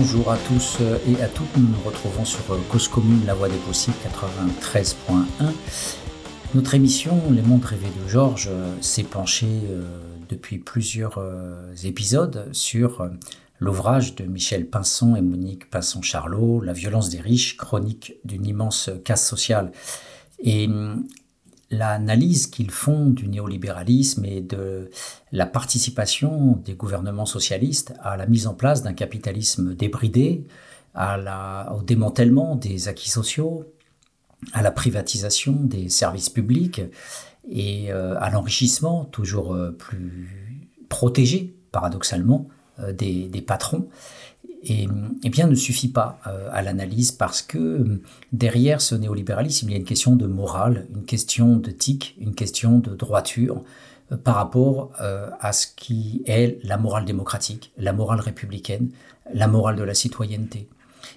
Bonjour à tous et à toutes, nous nous retrouvons sur Cause Commune, la voie des possibles 93.1. Notre émission Les mondes rêvés de Georges s'est penchée depuis plusieurs épisodes sur l'ouvrage de Michel Pinson et Monique Pinson-Charlot, La violence des riches, chronique d'une immense casse sociale. Et l'analyse qu'ils font du néolibéralisme et de la participation des gouvernements socialistes à la mise en place d'un capitalisme débridé, au démantèlement des acquis sociaux, à la privatisation des services publics et euh, à l'enrichissement toujours euh, plus protégé, paradoxalement, euh, des patrons et, eh bien ne suffit pas euh, à l'analyse parce que euh, derrière ce néolibéralisme, il y a une question de morale, une question d'éthique, une question de droiture euh, par rapport à ce qui est la morale démocratique, la morale républicaine, la morale de la citoyenneté.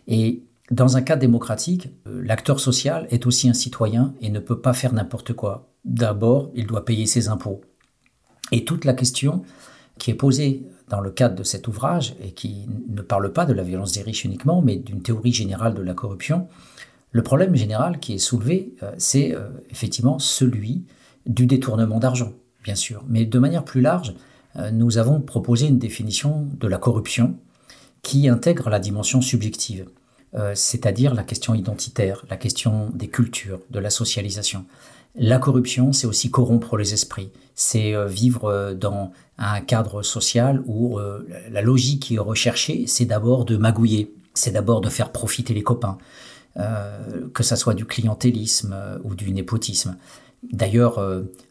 Et dans un cas démocratique, l'acteur social est aussi un citoyen et ne peut pas faire n'importe quoi. D'abord, il doit payer ses impôts. Et toute la question qui est posée dans le cadre de cet ouvrage, et qui ne parle pas de la violence des riches uniquement, mais d'une théorie générale de la corruption, le problème général qui est soulevé, euh, c'est euh, effectivement celui du détournement d'argent, bien sûr. Mais de manière plus large, euh, nous avons proposé une définition de la corruption qui intègre la dimension subjective, c'est-à-dire la question identitaire, la question des cultures, de la socialisation. La corruption, c'est aussi corrompre les esprits, c'est euh, vivre euh, dans un cadre social où euh, la logique qui est recherchée, c'est d'abord de magouiller, c'est d'abord de faire profiter les copains, que ça soit du clientélisme ou du népotisme. D'ailleurs,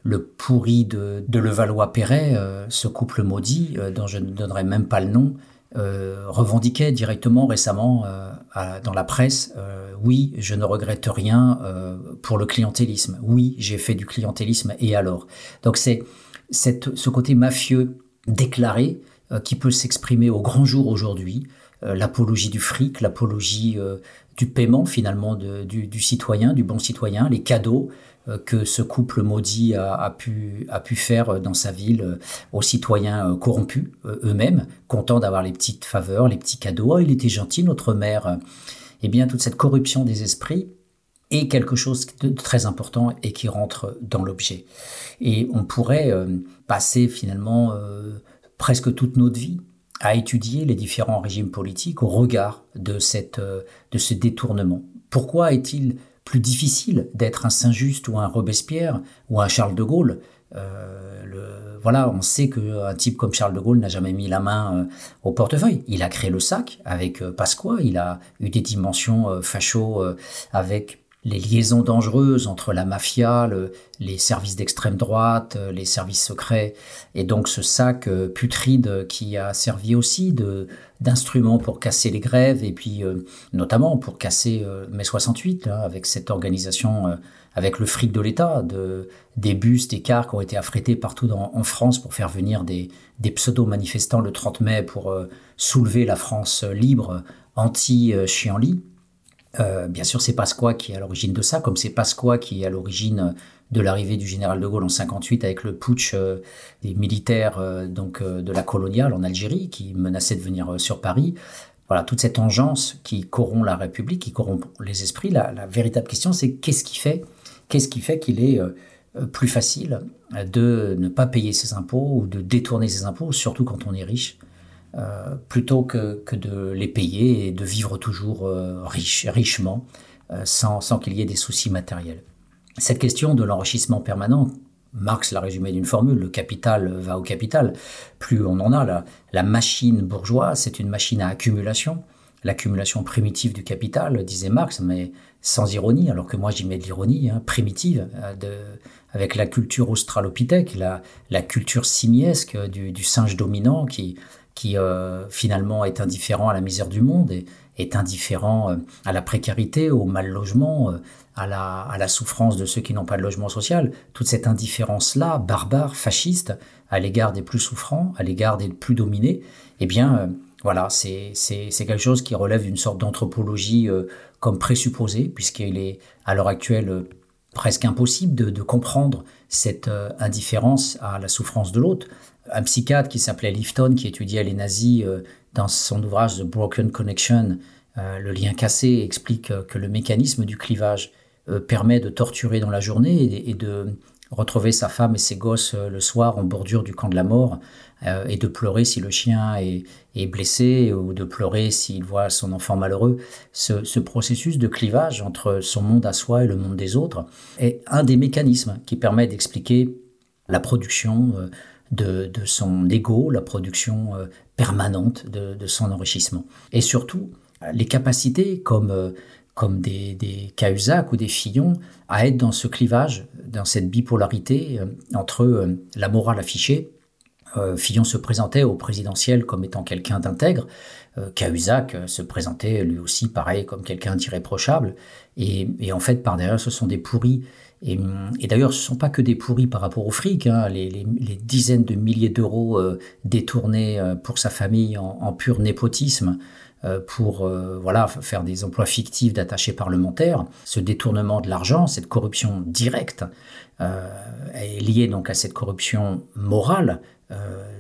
le pourri de, de Levallois-Perret, ce couple maudit, dont je ne donnerai même pas le nom, euh, revendiquait directement récemment euh, dans la presse euh, oui, je ne regrette rien pour le clientélisme. Oui, j'ai fait du clientélisme et alors? Donc c'est ce côté mafieux déclaré qui peut s'exprimer au grand jour aujourd'hui, l'apologie du fric, l'apologie du paiement finalement du, citoyen, du bon citoyen, les cadeaux, euh, que ce couple maudit a, pu, faire dans sa ville euh, aux citoyens euh, corrompus eux-mêmes, contents d'avoir les petites faveurs, les petits cadeaux. Oh, il était gentil, notre mère. Eh bien, toute cette corruption des esprits est quelque chose de très important et qui rentre dans l'objet. Et on pourrait passer finalement presque toute notre vie à étudier les différents régimes politiques au regard de, cette, de ce détournement. Pourquoi est-il plus difficile d'être un Saint-Just ou un Robespierre ou un Charles de Gaulle. Euh, voilà, on sait qu'un type comme Charles de Gaulle n'a jamais mis la main euh, au portefeuille. Il a créé le sac avec euh, Pasqua, il a eu des dimensions euh, facho avec les liaisons dangereuses entre la mafia, les services d'extrême droite, euh, les services secrets, et donc ce sac euh, putride qui a servi aussi d'instrument pour casser les grèves et puis euh, notamment pour casser mai 68 avec cette organisation avec le fric de l'État, de, des bus, des cars qui ont été affrétés partout en France pour faire venir des, des pseudo-manifestants le 30 mai pour soulever la France libre anti-Chianli. Euh, bien sûr, c'est Pasqua qui est à l'origine de ça, comme c'est Pasqua qui est à l'origine de l'arrivée du général de Gaulle en 58 avec le putsch euh, des militaires euh, donc de la coloniale en Algérie qui menaçait de venir sur Paris. Voilà, toute cette engeance qui corrompt la République, qui corrompt les esprits. La, la véritable question, c'est qu'est-ce qui fait, qu'est-ce qui fait qu'il est plus facile de ne pas payer ses impôts ou de détourner ses impôts, surtout quand on est riche. Euh, plutôt que, de les payer et de vivre toujours euh, riche, richement euh, sans, sans qu'il y ait des soucis matériels. Cette question de l'enrichissement permanent, Marx l'a résumé d'une formule, le capital va au capital. Plus on en a, la, la machine bourgeoise, c'est une machine à accumulation, l'accumulation primitive du capital, disait Marx, mais sans ironie, alors que moi j'y mets de l'ironie, hein, primitive, de, avec la culture australopithèque, la, la culture simiesque du singe dominant qui, qui euh, finalement est indifférent à la misère du monde et est indifférent euh, à la précarité, au mal logement, euh, à la, souffrance de ceux qui n'ont pas de logement social. Toute cette indifférence-là, barbare, fasciste, à l'égard des plus souffrants, à l'égard des plus dominés, eh bien, voilà, c'est quelque chose qui relève d'une sorte d'anthropologie comme présupposée, puisqu'il est à l'heure actuelle presque impossible de, comprendre cette indifférence à la souffrance de l'autre. Un psychiatre qui s'appelait Lifton, qui étudiait les nazis, euh, dans son ouvrage The Broken Connection, le lien cassé, explique que le mécanisme du clivage permet de torturer dans la journée et de retrouver sa femme et ses gosses euh, le soir en bordure du camp de la mort euh, et de pleurer si le chien est, blessé ou de pleurer s'il voit son enfant malheureux. Ce, processus de clivage entre son monde à soi et le monde des autres est un des mécanismes qui permet d'expliquer la production euh, de, son ego, la production permanente de, de, son enrichissement. Et surtout, les capacités comme comme des, des Cahuzac ou des Fillon, à être dans ce clivage, dans cette bipolarité euh, entre euh, la morale affichée. Euh, Fillon se présentait au présidentiel comme étant quelqu'un d'intègre. Cahuzac se présentait lui aussi pareil comme quelqu'un d'irréprochable. Et, en fait, par derrière, ce sont des pourris. Et, d'ailleurs, ce ne sont pas que des pourris par rapport au fric. Hein. Les, dizaines de milliers d'euros détournés pour sa famille en pur népotisme pour euh, voilà faire des emplois fictifs d'attachés parlementaires. Ce détournement de l'argent, cette corruption directe, euh, est liée donc à cette corruption morale,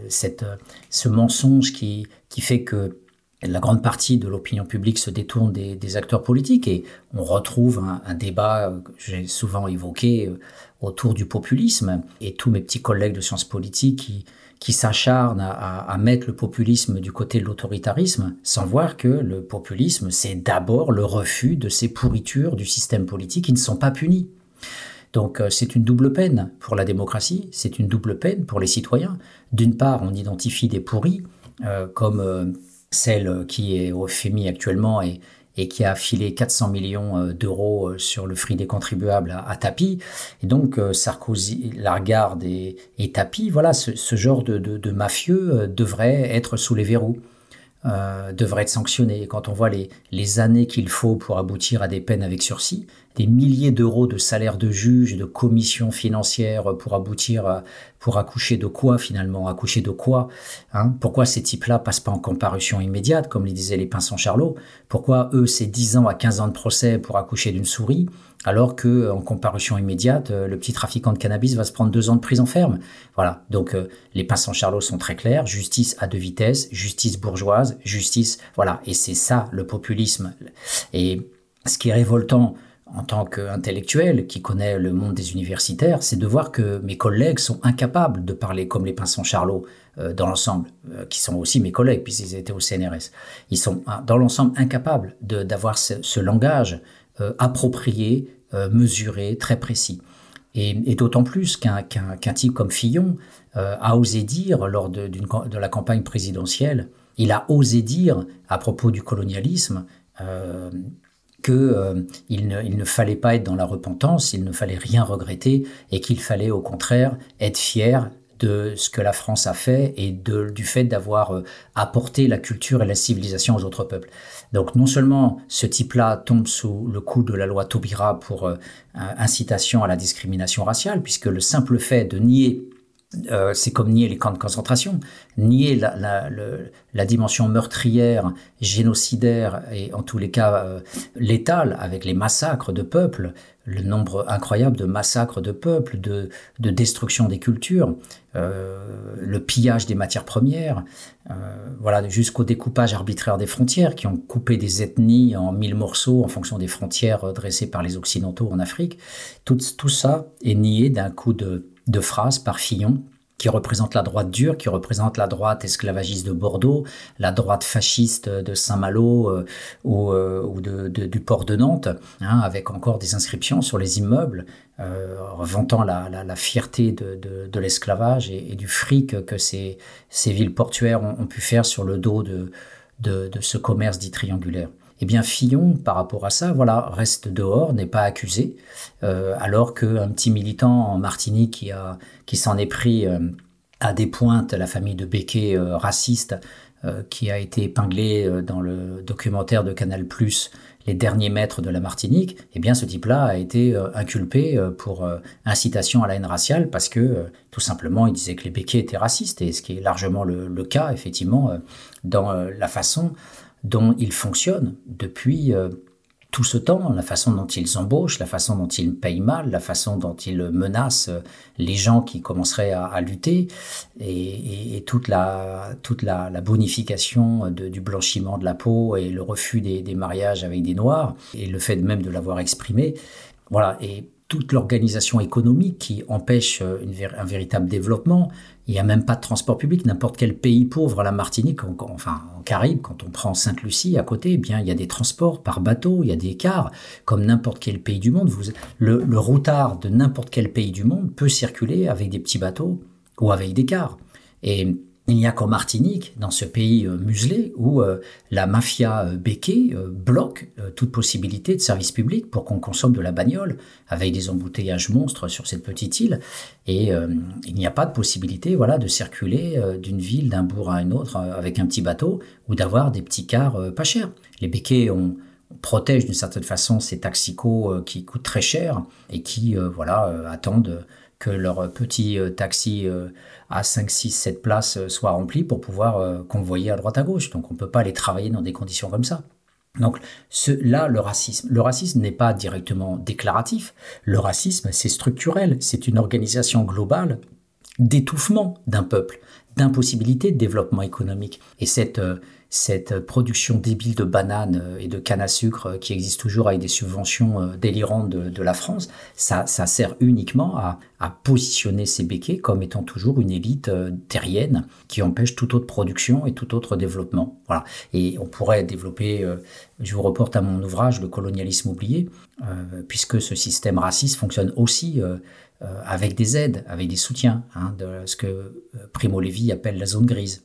cette, ce mensonge qui, qui fait que la grande partie de l'opinion publique se détourne des, acteurs politiques et on retrouve un, un débat que j'ai souvent évoqué autour du populisme et tous mes petits collègues de sciences politiques qui, qui s'acharne à, mettre le populisme du côté de l'autoritarisme, sans voir que le populisme, c'est d'abord le refus de ces pourritures du système politique qui ne sont pas punies. Donc euh, c'est une double peine pour la démocratie, c'est une double peine pour les citoyens. D'une part, on identifie des pourris, euh, comme euh, celle qui est au FMI actuellement et, et qui a filé 400 millions euh, d'euros euh, sur le fric des contribuables à, tapis. Et donc euh, Sarkozy, Lagarde et, et Tapi, voilà, ce, genre de, mafieux devrait être sous les verrous. devrait être sanctionné. quand on voit les années qu'il faut pour aboutir à des peines avec sursis, des milliers d'euros de salaire de juge, de commissions financières pour aboutir à, pour accoucher de quoi finalement? Accoucher de quoi hein? Pourquoi ces types-là passent pas en comparution immédiate, comme le disaient les Pinsons Charlot? Pourquoi eux, c'est 10 ans à 15 ans de procès pour accoucher d'une souris, alors que en comparution immédiate, le petit trafiquant de cannabis va se prendre deux ans de prison ferme? Voilà, donc euh, les Pinsons Charlot sont très clairs, justice à deux vitesses, justice bourgeoise, justice... Voilà, et c'est ça le populisme. Et ce qui est révoltant en tant qu'intellectuel qui connaît le monde des universitaires, c'est de voir que mes collègues sont incapables de parler comme les pinsons Charlot euh, dans l'ensemble, euh, qui sont aussi mes collègues puisqu'ils étaient au CNRS. Ils sont hein, dans l'ensemble incapables d'avoir ce, langage euh, approprié, mesuré, très précis. Et, d'autant plus qu'un type comme Fillon a osé dire lors de, la campagne présidentielle, il a osé dire à propos du colonialisme qu'il euh, ne, il ne fallait pas être dans la repentance, il ne fallait rien regretter et qu'il fallait au contraire être fier de ce que la France a fait et de, du fait d'avoir euh, apporté la culture et la civilisation aux autres peuples. Donc non seulement ce type-là tombe sous le coup de la loi Taubira pour euh, incitation à la discrimination raciale, puisque le simple fait de nier euh, c'est comme nier les camps de concentration, nier la, dimension meurtrière, génocidaire et en tous les cas euh, létale avec les massacres de peuples, le nombre incroyable de massacres de peuples, de, destruction des cultures, euh, le pillage des matières premières, voilà jusqu'au découpage arbitraire des frontières qui ont coupé des ethnies en mille morceaux en fonction des frontières dressées par les occidentaux en Afrique. Tout, tout ça est nié d'un coup de de phrases par Fillon qui représente la droite dure, qui représente la droite esclavagiste de Bordeaux, la droite fasciste de Saint-Malo euh, ou, euh, du port de Nantes, hein, avec encore des inscriptions sur les immeubles, euh, vantant la, fierté de, l'esclavage et, du fric que ces, villes portuaires ont, pu faire sur le dos de, de ce commerce dit triangulaire. Eh bien, Fillon, par rapport à ça, voilà, reste dehors, n'est pas accusé, euh, alors qu'un petit militant en Martinique qui, s'en est pris euh, à des pointes, la famille de Becquet euh, raciste, qui a été épinglé dans le documentaire de Canal+, les derniers maîtres de la Martinique, eh bien, ce type-là a été inculpé pour incitation à la haine raciale parce que, tout simplement, il disait que les Becquet étaient racistes, et ce qui est largement le cas, effectivement, dans la façon dont il fonctionne depuis, euh, tout ce temps, la façon dont ils embauchent, la façon dont ils payent mal, la façon dont ils menacent les gens qui commenceraient à, lutter, et, toute la, toute la, bonification du blanchiment de la peau et le refus des, des mariages avec des noirs, et le fait même de l'avoir exprimé. Voilà, et toute l'organisation économique qui empêche euh, un véritable développement. Il n'y a même pas de transport public. N'importe quel pays pauvre, la Martinique, enfin en Caraïbes, quand on prend Sainte-Lucie à côté, eh bien il y a des transports par bateau, il y a des cars, comme n'importe quel pays du monde. Vous, le, le routard de n'importe quel pays du monde peut circuler avec des petits bateaux ou avec des cars. Et il n'y a qu'en Martinique, dans ce pays euh, muselé, où euh, la mafia euh, béquée bloque toute possibilité de service public pour qu'on consomme de la bagnole, avec des embouteillages monstres sur cette petite île. Et il n'y a pas de possibilité voilà, de circuler d'une ville, d'un bourg à un autre avec un petit bateau, ou d'avoir des petits cars pas chers. Les béquets on protège d'une certaine façon ces taxicos qui coûtent très cher et qui voilà attendent que leur petit taxi à 5, 6, 7 places euh, soient remplies pour pouvoir euh, convoyer à droite à gauche. Donc on ne peut pas aller travailler dans des conditions comme ça. Donc là, le racisme. Le racisme n'est pas directement déclaratif. Le racisme, c'est structurel. C'est une organisation globale d'étouffement d'un peuple, d'impossibilité de développement économique. Et cette, euh, cette production débile de bananes euh, et de canne à sucre euh, qui existe toujours avec des subventions euh, délirantes de, la France, ça, sert uniquement à, positionner ces béquets comme étant toujours une élite terrienne qui empêche toute autre production et tout autre développement. Voilà. Et on pourrait développer, je vous reporte à mon ouvrage Le colonialisme oublié, puisque ce système raciste fonctionne aussi avec des aides, avec des soutiens, hein, de ce que Primo Levi appelle la zone grise.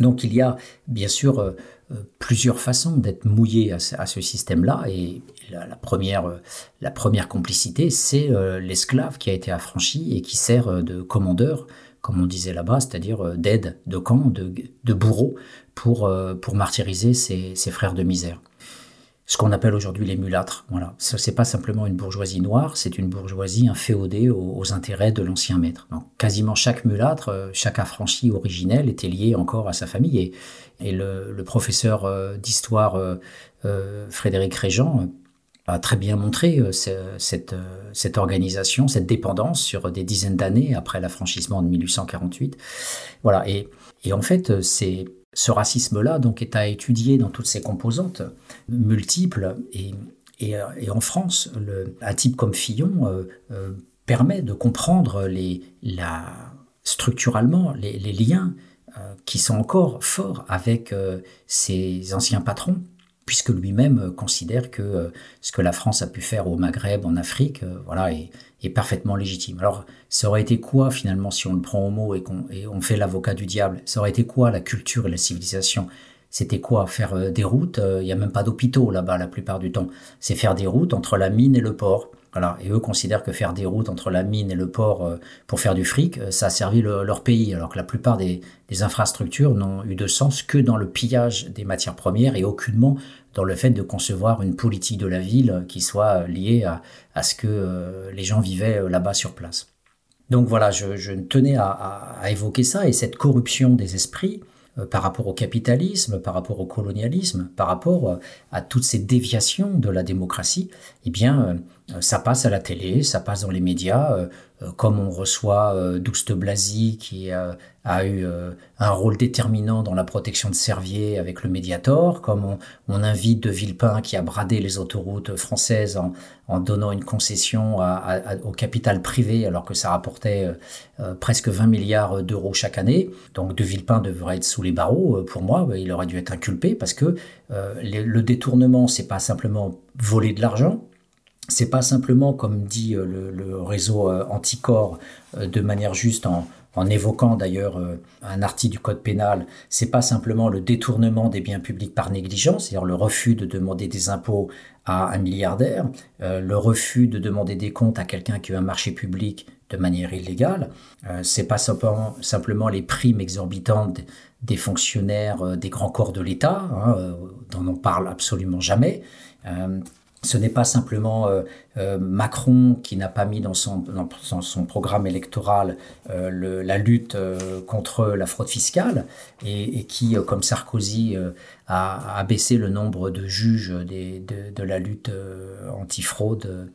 Donc il y a bien sûr euh, euh, plusieurs façons d'être mouillé à, ce système-là. Et la, première, euh, la première complicité, c'est l'esclave qui a été affranchi et qui sert de commandeur, comme on disait là-bas, c'est-à-dire d'aide, de camp, de, bourreau pour martyriser ses frères de misère ce qu'on appelle aujourd'hui les mulâtres. Ce n'est pas simplement une bourgeoisie noire, c'est une bourgeoisie inféodée aux, intérêts de l'ancien maître. Donc, quasiment chaque mulâtre, euh, chaque affranchi originel était lié encore à sa famille. Et, le, professeur euh, d'histoire euh, Frédéric Régent a très bien montré cette, cette organisation, cette dépendance sur des dizaines d'années après l'affranchissement de 1848. Voilà, et, et en fait, c'est ce racisme-là donc est à étudier dans toutes ses composantes multiples et, et, en France, un type comme Fillon euh, euh, permet de comprendre les, la, structurellement les, liens euh, qui sont encore forts avec ses anciens patrons puisque lui-même considère que ce que la France a pu faire au Maghreb, en Afrique, voilà, est, est, parfaitement légitime. Alors, ça aurait été quoi finalement si on le prend au mot et qu'on on fait l'avocat du diable? Ça aurait été quoi la culture et la civilisation? C'était quoi Faire euh, des routes? Euh, Il n'y a même pas d'hôpitaux là-bas la plupart du temps. C'est faire des routes entre la mine et le port. Voilà. Et eux considèrent que faire des routes entre la mine et le port euh, pour faire du fric, ça a servi leur pays, alors que la plupart des, infrastructures n'ont eu de sens que dans le pillage des matières premières et aucunement dans le fait de concevoir une politique de la ville qui soit liée à, ce que les gens vivaient là-bas sur place. Donc voilà, je, tenais à, évoquer ça et cette corruption des esprits euh, par rapport au capitalisme, par rapport au colonialisme, par rapport euh, à toutes ces déviations de la démocratie, eh bien, euh, ça passe à la télé, ça passe dans les médias, comme on reçoit Douste Blasi qui a eu un rôle déterminant dans la protection de Servier avec le Mediator, comme on, invite De Villepin qui a bradé les autoroutes françaises en, donnant une concession au capital privé alors que ça rapportait presque 20 milliards d'euros chaque année. Donc De Villepin devrait être sous les barreaux pour moi, il aurait dû être inculpé parce que le détournement, c'est pas simplement voler de l'argent, c'est pas simplement, comme dit euh, le, réseau euh, anticorps, euh, de manière juste en, évoquant d'ailleurs un article du code pénal, c'est pas simplement le détournement des biens publics par négligence, c'est-à-dire le refus de demander des impôts à un milliardaire, le refus de demander des comptes à quelqu'un qui a un marché public de manière illégale, c'est pas simplement, simplement, les primes exorbitantes des fonctionnaires des grands corps de l'État, hein, dont on parle absolument jamais ce n'est pas simplement euh, euh, Macron qui n'a pas mis dans son, son programme électoral euh, la lutte contre la fraude fiscale et, qui, comme Sarkozy, a, baissé le nombre de juges de, la lutte antifraude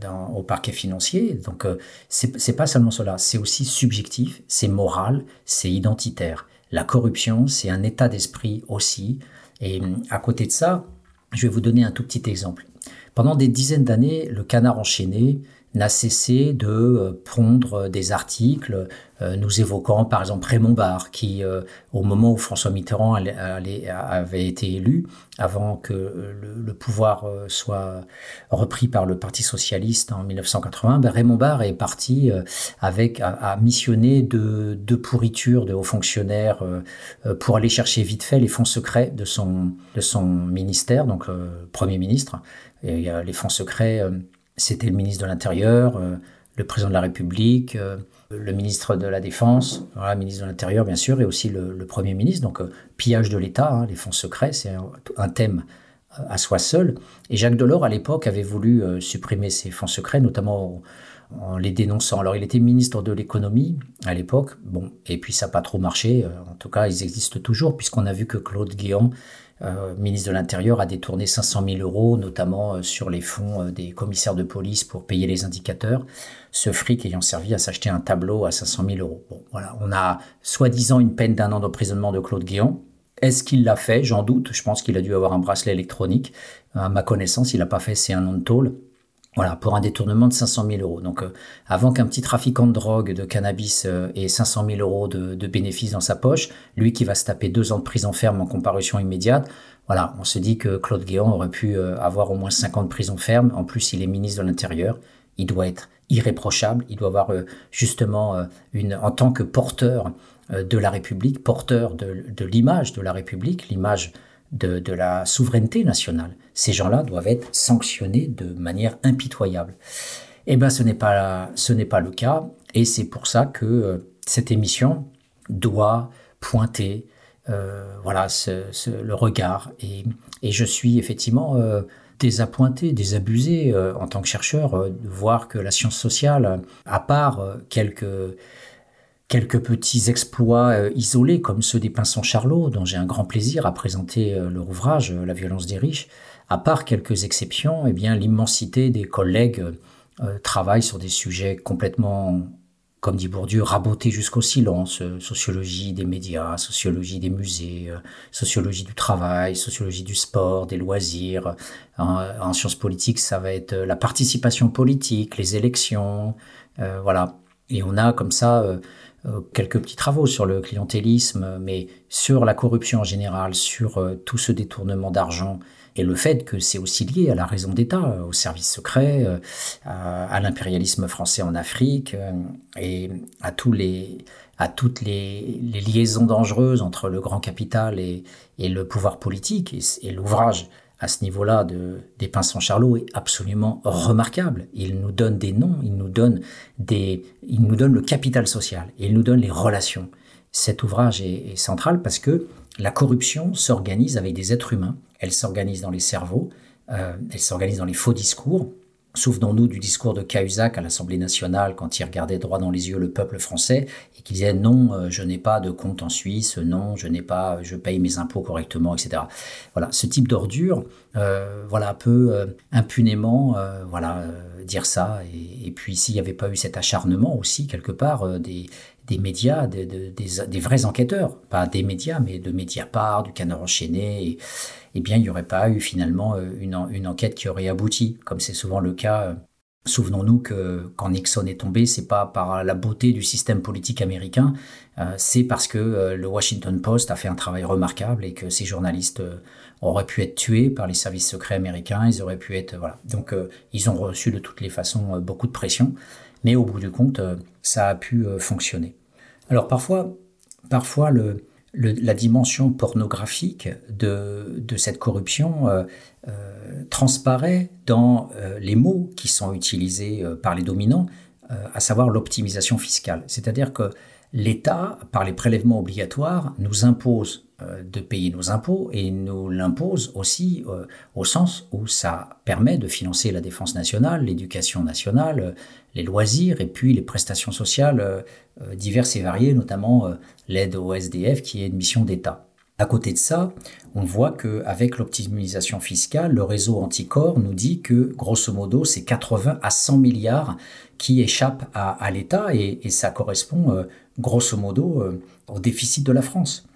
dans, au parquet financier. Donc, c'est pas seulement cela, c'est aussi subjectif, c'est moral, c'est identitaire. La corruption, c'est un état d'esprit aussi. Et à côté de ça, je vais vous donner un tout petit exemple. Pendant des dizaines d'années, le canard enchaîné n'a cessé de euh, prendre des articles euh, nous évoquant par exemple Raymond Barre qui euh, au moment où François Mitterrand avait été élu avant que le, pouvoir soit repris par le Parti socialiste en 1980 ben Raymond Barre est parti avec à, missionner de, de pourriture de hauts fonctionnaires pour aller chercher vite fait les fonds secrets de son de son ministère donc premier ministre et les fonds secrets c'était le ministre de l'Intérieur, euh, le président de la République, euh, le ministre de la Défense, le ministre de l'Intérieur bien sûr, et aussi le, Premier ministre. Donc euh, pillage de l'État, hein, les fonds secrets, c'est un, thème à soi seul. Et Jacques Delors, à l'époque, avait voulu supprimer ces fonds secrets, notamment en les dénonçant. Alors, il était ministre de l'économie à l'époque, bon, et puis ça n'a pas trop marché. En tout cas, ils existent toujours, puisqu'on a vu que Claude Guéant euh, ministre de l'Intérieur, a détourné 500 000 euros, notamment euh, sur les fonds euh, des commissaires de police pour payer les indicateurs. Ce fric ayant servi à s'acheter un tableau à 500 000 euros. Bon, voilà, on a soi-disant une peine d'un an d'emprisonnement de Claude Guéant. Est-ce qu'il l'a fait? J'en doute. Je pense qu'il a dû avoir un bracelet électronique. À ma connaissance, il n'a pas fait, c'est un an de tôle. Voilà, pour un détournement de 500 000 euros. Donc, euh, avant qu'un petit trafiquant de drogue, de cannabis euh, ait 500 000 euros de, bénéfices dans sa poche, lui qui va se taper deux ans de prison ferme en comparution immédiate, voilà, on se dit que Claude Guéant aurait pu euh, avoir au moins 5 ans de prison ferme. En plus, il est ministre de l'Intérieur. Il doit être irréprochable. Il doit avoir justement une, en tant que porteur de la République, porteur de, de l'image de la République, l'image de, la souveraineté nationale. Ces gens-là doivent être sanctionnés de manière impitoyable. Eh bien, ce n'est pas, ce n'est pas le cas, et c'est pour ça que euh, cette émission doit pointer euh, voilà, le regard. Et, je suis effectivement euh, désappointé, désabusé en tant que chercheur de voir que la science sociale, à part quelques quelques petits exploits euh, isolés comme ceux des Pinsons Charlot, dont j'ai un grand plaisir à présenter euh, leur ouvrage euh, La violence des riches. À part quelques exceptions, eh bien l'immensité des collègues travaillent sur des sujets complètement, comme dit Bourdieu, rabotés jusqu'au silence. sociologie des médias, sociologie des musées, sociologie du travail, sociologie du sport, des loisirs. En, en, sciences politiques, ça va être la participation politique, les élections, voilà. Et on a comme ça euh, quelques petits travaux sur le clientélisme, mais sur la corruption en général, sur euh, tout ce détournement d'argent et le fait que c'est aussi lié à la raison d'État, euh, au service secret, à, l'impérialisme français en Afrique et à tous les à toutes les, liaisons dangereuses entre le grand capital et, le pouvoir politique et l'ouvrage à ce niveau-là de, des Pinsons Charlot est absolument remarquable. Il nous donne des noms, il nous donne, des, il nous donne le capital social, il nous donne les relations. Cet ouvrage est, central parce que la corruption s'organise avec des êtres humains, elle s'organise dans les cerveaux, euh, elle s'organise dans les faux discours, Souvenons-nous du discours de Cahuzac à l'Assemblée nationale quand il regardait droit dans les yeux le peuple français et qu'il disait non, euh, je n'ai pas de compte en Suisse, non, je n'ai pas, je paye mes impôts correctement, etc. Voilà, ce type d'ordure, euh, voilà, peut euh, impunément, voilà, dire ça. Et, puis s'il n'y avait pas eu cet acharnement aussi quelque part des, médias, des, vrais enquêteurs, pas des médias, mais de Mediapart, du Canard enchaîné. Eh bien, il n'y aurait pas eu finalement euh, une, une enquête qui aurait abouti, comme c'est souvent le cas. Euh. Souvenons-nous que quand Nixon est tombé, c'est pas par la beauté du système politique américain, euh, c'est parce que le Washington Post a fait un travail remarquable et que ces journalistes auraient pu être tués par les services secrets américains, ils auraient pu être voilà. Donc ils ont reçu de toutes les façons beaucoup de pression, mais au bout du compte, ça a pu fonctionner. Alors parfois, parfois le, la dimension pornographique de, cette corruption euh, euh, transparaît dans euh, les mots qui sont utilisés par les dominants, à savoir l'optimisation fiscale. C'est-à-dire que l'État, par les prélèvements obligatoires, nous impose de payer nos impôts et nous l'impose aussi au sens où ça permet de financer la défense nationale, l'éducation nationale, les loisirs et puis les prestations sociales diverses et variées, notamment l'aide au SDF qui est une mission d'État. À côté de ça, on voit qu'avec l'optimisation fiscale, le réseau Anticor nous dit que, grosso modo, c'est 80 à 100 milliards qui échappent à, l'État et, ça correspond, euh, grosso modo, euh, au déficit de la France.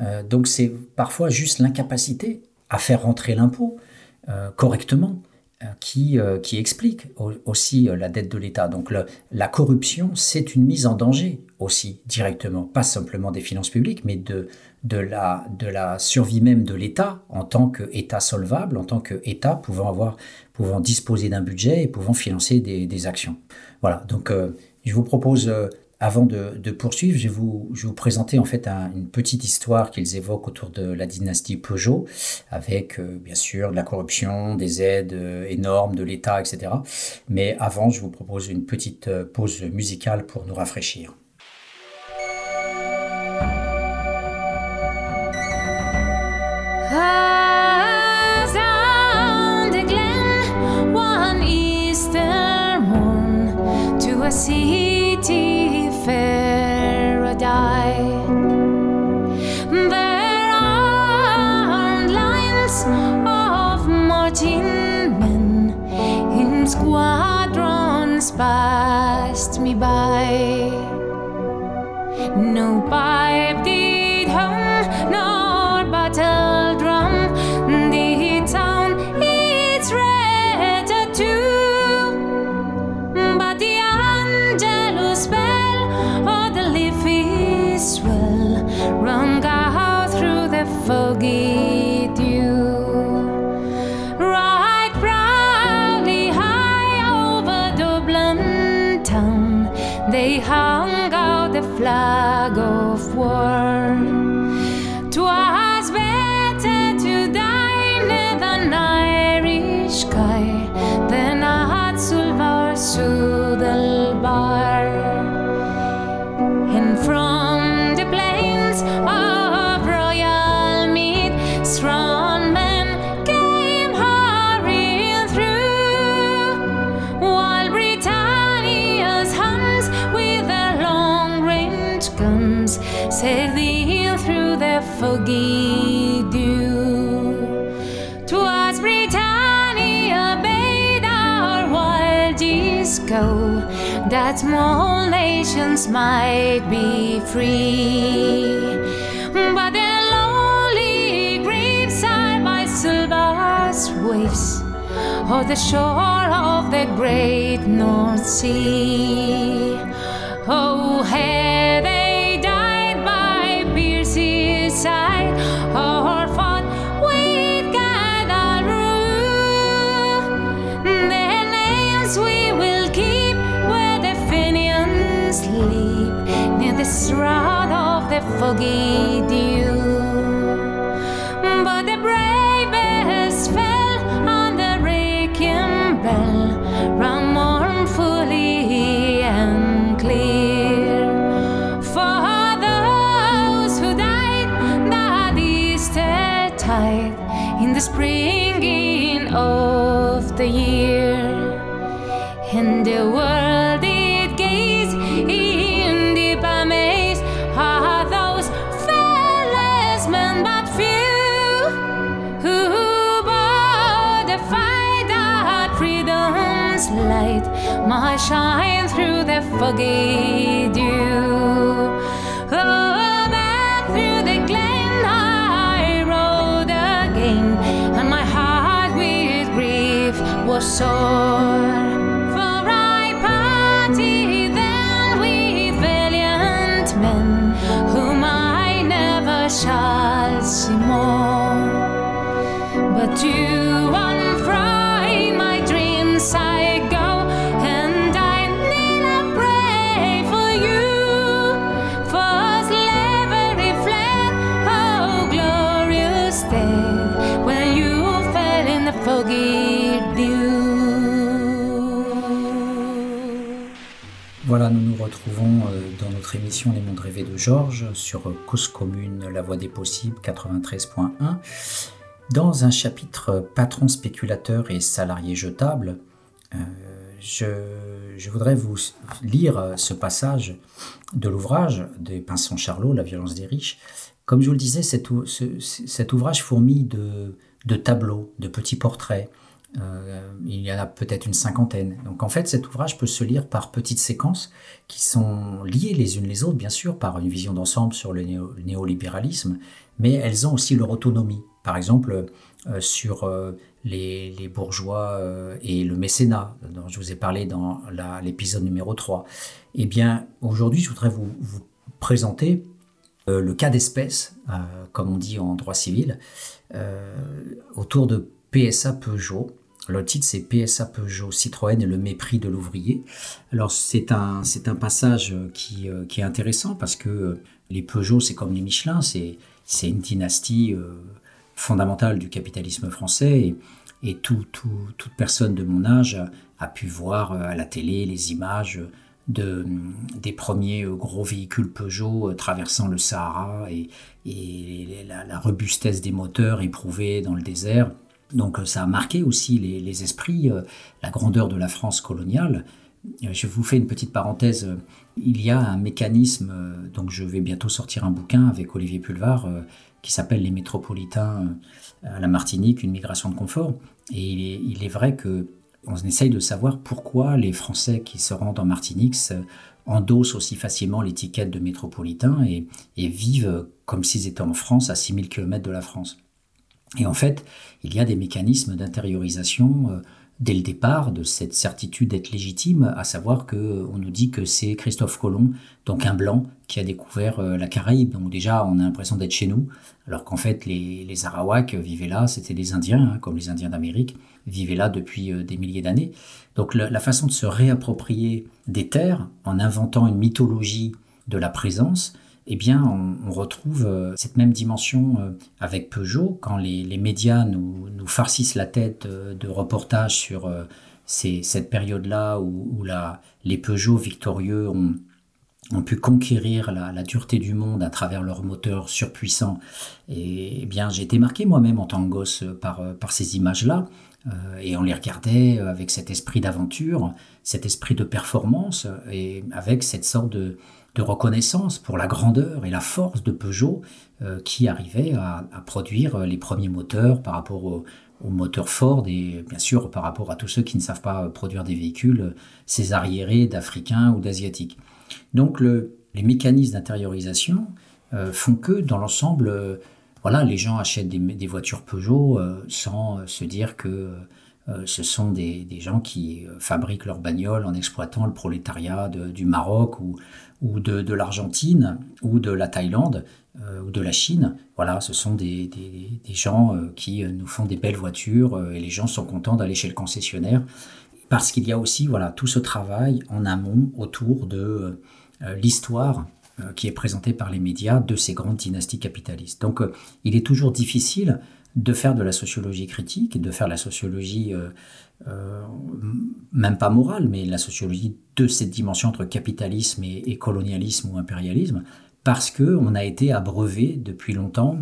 Euh, donc c'est parfois juste l'incapacité à faire rentrer l'impôt correctement qui, qui explique aussi la dette de l'État. Donc la corruption, c'est une mise en danger aussi directement, pas simplement des finances publiques, mais de, la, de survie même de l'État en tant qu'État solvable, en tant qu'État pouvant, pouvant disposer d'un budget et pouvant financer des, actions. Voilà, donc euh, je vous propose, euh, avant de, poursuivre, je vais, vous, je présenter en fait une petite histoire qu'ils évoquent autour de la dynastie Peugeot, avec euh, bien sûr de la corruption, des aides énormes de l'État, etc. Mais avant, je vous propose une petite pause musicale pour nous rafraîchir. city paradise. There are lines of marching men in squadrons passed me by. No pipe small nations might be free. But their lonely graves side by Silver's waves, or the shore of the great North Sea. Oh, had the shroud of the foggy dew. But the bravest fell on the Requiem bell, rung mournfully and clear. For those who died that Easter tide in the springing of the year, foggy dew. Oh, back through the glen I rode again, and my heart with grief was sore. Émission Les Mondes Rêvés de Georges sur Cause Commune, La Voix des Possibles 93.1. Dans un chapitre Patron spéculateur et salarié jetable, je, voudrais vous lire ce passage de l'ouvrage de Pinson Charlot, La violence des riches. Comme je vous le disais, cet, ouvrage fourmille de, tableaux, de petits portraits. Euh, il y en a peut-être une cinquantaine. Donc en fait, cet ouvrage peut se lire par petites séquences qui sont liées les unes les autres, bien sûr, par une vision d'ensemble sur le néolibéralisme, mais elles ont aussi leur autonomie. Par exemple, euh, sur euh, les, bourgeois et le mécénat, dont je vous ai parlé dans l'épisode numéro 3. Eh bien, aujourd'hui, je voudrais vous, présenter le cas d'espèce, comme on dit en droit civil, autour de PSA Peugeot. Le titre, c'est PSA Peugeot Citroën et le mépris de l'ouvrier. Alors, c'est un, c'est un passage qui, qui, est intéressant parce que les Peugeot, c'est comme les Michelin, c'est, c'est une dynastie fondamentale du capitalisme français et, toute personne de mon âge a, pu voir euh, à la télé les images de, des premiers euh, gros véhicules Peugeot euh, traversant le Sahara et, la, robustesse des moteurs éprouvés dans le désert. Donc ça a marqué aussi les, esprits, la grandeur de la France coloniale. Je vous fais une petite parenthèse. Il y a un mécanisme, donc je vais bientôt sortir un bouquin avec Olivier Pulvar qui s'appelle Les Métropolitains euh, à la Martinique, une migration de confort. Et il est, vrai que on essaye de savoir pourquoi les Français qui se rendent en Martinique endossent aussi facilement l'étiquette de métropolitain et, vivent comme s'ils étaient en France, à 6000 km de la France. Et en fait, il y a des mécanismes d'intériorisation euh, dès le départ de cette certitude d'être légitime, à savoir que on nous dit que c'est Christophe Colomb, donc un blanc, qui a découvert euh, la Caraïbe. Donc déjà, on a l'impression d'être chez nous, alors qu'en fait, les, les Arawaks vivaient là, c'était des Indiens, hein, comme les Indiens d'Amérique, vivaient là depuis euh, des milliers d'années. Donc la façon de se réapproprier des terres en inventant une mythologie de la présence, eh bien, on, retrouve euh, cette même dimension euh, avec Peugeot, quand les, médias nous, farcissent la tête euh, de reportages sur cette période-là où, les Peugeot victorieux ont, pu conquérir la, dureté du monde à travers leurs moteurs surpuissants. Et eh bien, j'ai été marqué moi-même en tant que gosse par, par ces images-là. Et on les regardait avec cet esprit d'aventure, cet esprit de performance, et avec cette sorte de, reconnaissance pour la grandeur et la force de Peugeot euh, qui arrivait à, produire les premiers moteurs par rapport aux, moteurs Ford et bien sûr par rapport à tous ceux qui ne savent pas produire des véhicules, ces arriérés d'Africains ou d'Asiatiques. Donc les mécanismes d'intériorisation euh, font que dans l'ensemble, euh, voilà, les gens achètent des, voitures Peugeot sans se dire que ce sont des, gens qui fabriquent leurs bagnoles en exploitant le prolétariat du Maroc ou, de, l'Argentine ou de la Thaïlande euh, ou de la Chine. Voilà, ce sont des, gens euh, qui euh, nous font des belles voitures et les gens sont contents d'aller chez le concessionnaire parce qu'il y a aussi voilà tout ce travail en amont autour de l'histoire qui est présentée par les médias de ces grandes dynasties capitalistes. Donc il est toujours difficile de faire de la sociologie critique, de faire la sociologie euh, même pas morale, mais la sociologie de cette dimension entre capitalisme et, colonialisme ou impérialisme, parce que on a été abreuvé depuis longtemps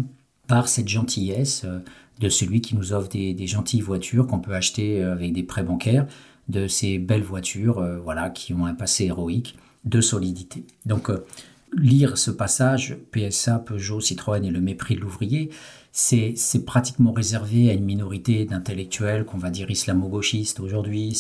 par cette gentillesse euh, de celui qui nous offre des, gentilles voitures qu'on peut acheter euh, avec des prêts bancaires, de ces belles voitures, voilà, qui ont un passé héroïque de solidité. Donc lire ce passage, PSA, Peugeot, Citroën et le mépris de l'ouvrier, c'est pratiquement réservé à une minorité d'intellectuels qu'on va dire islamo-gauchistes aujourd'hui.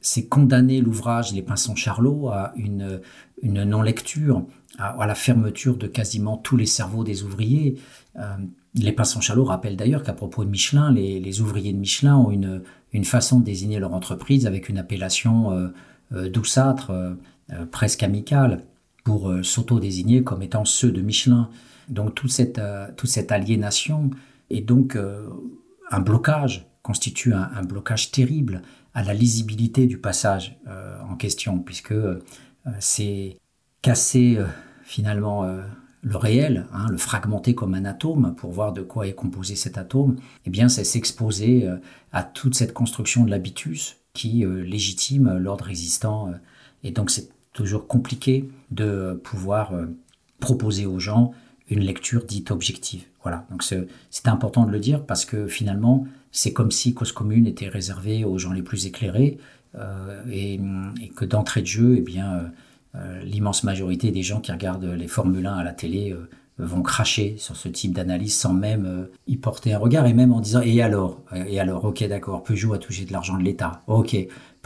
C'est condamner l'ouvrage Les Pinsons Charlot à une, une non-lecture, à, la fermeture de quasiment tous les cerveaux des ouvriers. Euh, les Pinsons Charlot rappellent d'ailleurs qu'à propos de Michelin, les, ouvriers de Michelin ont une, une façon de désigner leur entreprise avec une appellation euh, euh, douceâtre, presque amicale, pour s'auto-désigner comme étant ceux de Michelin. Donc toute cette, euh, toute cette aliénation est donc euh, un blocage, constitue un, blocage terrible à la lisibilité du passage euh, en question, puisque c'est casser finalement le réel, hein, le fragmenter comme un atome pour voir de quoi est composé cet atome, eh bien c'est s'exposer à toute cette construction de l'habitus qui légitime l'ordre existant. et donc c'est toujours compliqué de pouvoir proposer aux gens une lecture dite objective. Voilà, donc c'est important de le dire parce que finalement, c'est comme si Cause Commune était réservée aux gens les plus éclairés et, que d'entrée de jeu, eh bien, l'immense majorité des gens qui regardent les Formule 1 à la télé vont cracher sur ce type d'analyse sans même euh, y porter un regard et même en disant et alors? Et alors ok d'accord Peugeot a touché de l'argent de l'État. Ok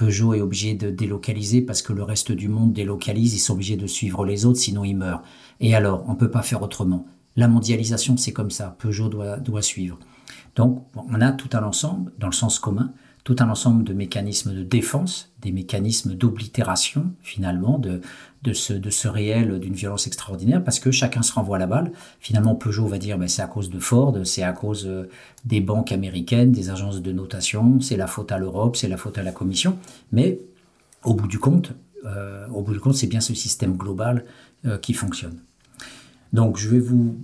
Peugeot est obligé de délocaliser parce que le reste du monde délocalise ils sont obligés de suivre les autres sinon ils meurent. Et alors on peut pas faire autrement. La mondialisation c'est comme ça. Peugeot doit doit suivre. Donc on a tout un ensemble dans le sens commun tout un ensemble de mécanismes de défense, des mécanismes d'oblitération finalement de, ce, de ce réel d'une violence extraordinaire parce que chacun se renvoie la balle. Finalement, Peugeot va dire ben, c'est à cause de Ford, c'est à cause euh, des banques américaines, des agences de notation, c'est la faute à l'Europe, c'est la faute à la Commission. Mais au bout du compte, euh, au bout du compte, c'est bien ce système global euh, qui fonctionne. Donc je vais vous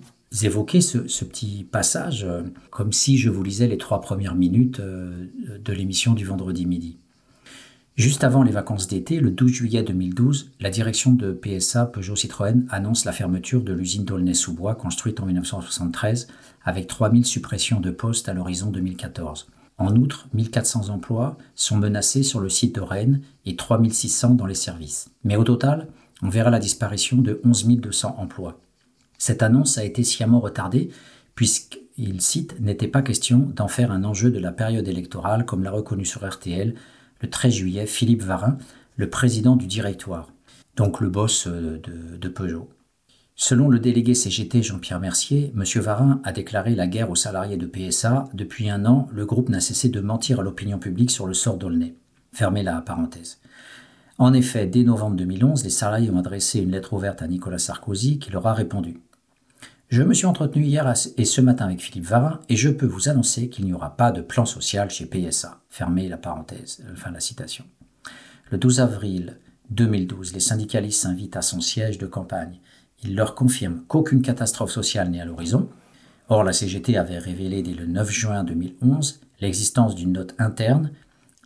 évoquer ce, petit passage euh, comme si je vous lisais les trois premières minutes euh, de l'émission du vendredi midi. Juste avant les vacances d'été, le 12 juillet 2012, la direction de PSA Peugeot Citroën annonce la fermeture de l'usine d'Aulnay-sous-Bois construite en 1973 avec 3000 suppressions de postes à l'horizon 2014. En outre, 1400 emplois sont menacés sur le site de Rennes et 3600 dans les services. Mais au total, on verra la disparition de 11 200 emplois. Cette annonce a été sciemment retardée, puisqu'il cite N'était pas question d'en faire un enjeu de la période électorale, comme l'a reconnu sur RTL le 13 juillet Philippe Varin, le président du directoire, donc le boss euh, de, Peugeot. Selon le délégué CGT Jean-Pierre Mercier, M. Varin a déclaré la guerre aux salariés de PSA. Depuis un an, le groupe n'a cessé de mentir à l'opinion publique sur le sort d'Aulnay. Fermez la parenthèse. En effet, dès novembre 2011, les salariés ont adressé une lettre ouverte à Nicolas Sarkozy qui leur a répondu. Je me suis entretenu hier et ce matin avec Philippe Varin et je peux vous annoncer qu'il n'y aura pas de plan social chez PSA. Fermez la parenthèse, euh, fin la citation. Le 12 avril 2012, les syndicalistes s'invitent à son siège de campagne. Il leur confirme qu'aucune catastrophe sociale n'est à l'horizon. Or, la CGT avait révélé dès le 9 juin 2011 l'existence d'une note interne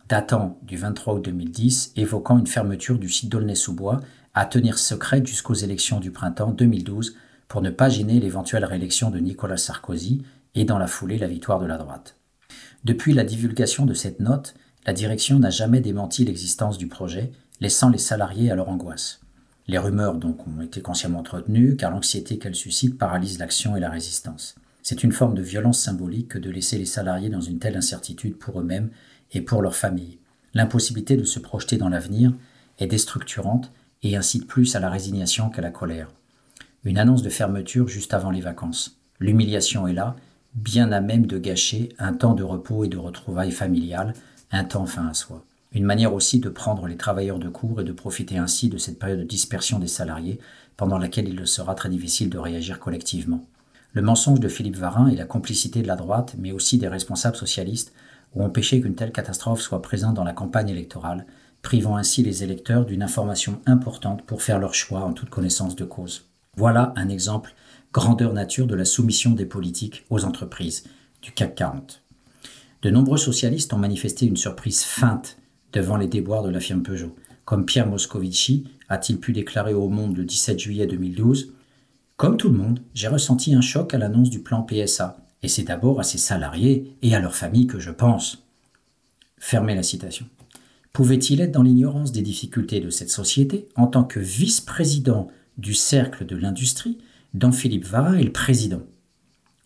datant du 23 août 2010 évoquant une fermeture du site d'Aulnay-sous-Bois à tenir secrète jusqu'aux élections du printemps 2012 pour ne pas gêner l'éventuelle réélection de Nicolas Sarkozy et dans la foulée la victoire de la droite. Depuis la divulgation de cette note, la direction n'a jamais démenti l'existence du projet, laissant les salariés à leur angoisse. Les rumeurs donc ont été consciemment entretenues car l'anxiété qu'elles suscitent paralyse l'action et la résistance. C'est une forme de violence symbolique que de laisser les salariés dans une telle incertitude pour eux-mêmes et pour leurs familles. L'impossibilité de se projeter dans l'avenir est déstructurante et incite plus à la résignation qu'à la colère. Une annonce de fermeture juste avant les vacances. L'humiliation est là, bien à même de gâcher un temps de repos et de retrouvailles familiales, un temps fin à soi. Une manière aussi de prendre les travailleurs de cours et de profiter ainsi de cette période de dispersion des salariés, pendant laquelle il sera très difficile de réagir collectivement. Le mensonge de Philippe Varin et la complicité de la droite, mais aussi des responsables socialistes, ont empêché qu'une telle catastrophe soit présente dans la campagne électorale, privant ainsi les électeurs d'une information importante pour faire leur choix en toute connaissance de cause. Voilà un exemple grandeur nature de la soumission des politiques aux entreprises du CAC 40. De nombreux socialistes ont manifesté une surprise feinte devant les déboires de la firme Peugeot. Comme Pierre Moscovici a-t-il pu déclarer au Monde le 17 juillet 2012 Comme tout le monde, j'ai ressenti un choc à l'annonce du plan PSA, et c'est d'abord à ses salariés et à leurs familles que je pense. Fermez la citation. Pouvait-il être dans l'ignorance des difficultés de cette société en tant que vice-président du cercle de l'industrie, dont Philippe Varin est le président.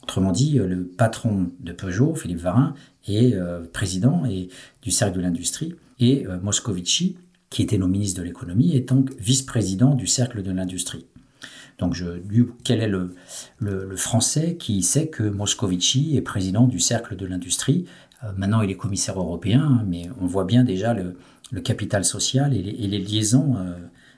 Autrement dit, euh, le patron de Peugeot, Philippe Varin, est euh, président et, du cercle de l'industrie, et euh, Moscovici, qui était nos ministres de l'économie, est donc vice-président du cercle de l'industrie. Donc, quel est le, le, français qui sait que Moscovici est président du cercle de l'industrie? Maintenant, il est commissaire européen, hein, mais on voit bien déjà le, le capital social et les liaisons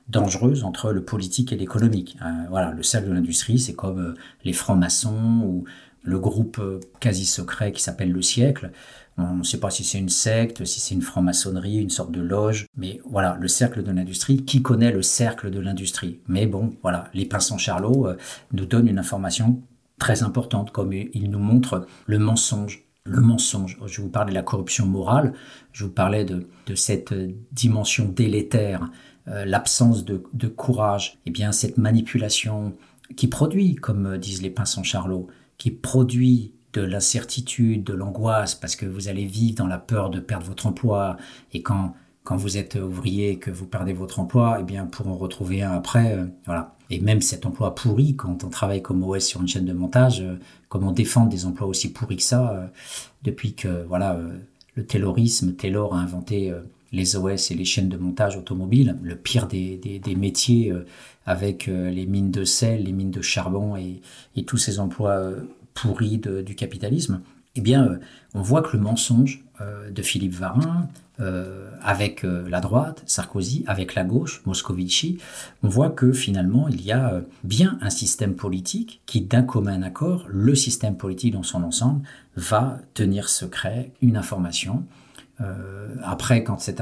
dangereuse entre le politique et l'économique. Euh, voilà, le cercle de l'industrie, c'est comme euh, les francs-maçons ou le groupe euh, quasi secret qui s'appelle le siècle. On ne sait pas si c'est une secte, si c'est une franc-maçonnerie, une sorte de loge, mais voilà, le cercle de l'industrie, qui connaît le cercle de l'industrie? Mais bon, voilà, les pinsons Charlot nous donnent une information très importante, comme ils nous montrent le mensonge. Le mensonge, je vous parlais de la corruption morale, je vous parlais de, de cette dimension délétère l'absence de, courage, eh bien cette manipulation qui produit, comme disent les pinsons Charlot, qui produit de l'incertitude, de l'angoisse, parce que vous allez vivre dans la peur de perdre votre emploi, et quand quand vous êtes ouvrier que vous perdez votre emploi, eh bien pour en retrouver un après, voilà. Et même cet emploi pourri, quand on travaille comme OS sur une chaîne de montage, comment défendre des emplois aussi pourris que ça, depuis que voilà le taylorisme, Taylor a inventé euh, les OS et les chaînes de montage automobile, le pire des, métiers euh, avec euh, les mines de sel, les mines de charbon et, tous ces emplois pourris du capitalisme, eh bien, on voit que le mensonge de Philippe Varin, avec la droite, Sarkozy, avec la gauche, Moscovici, on voit que finalement, il y a bien un système politique qui, d'un commun accord, le système politique dans son ensemble, va tenir secret une information. Euh, après, quand cette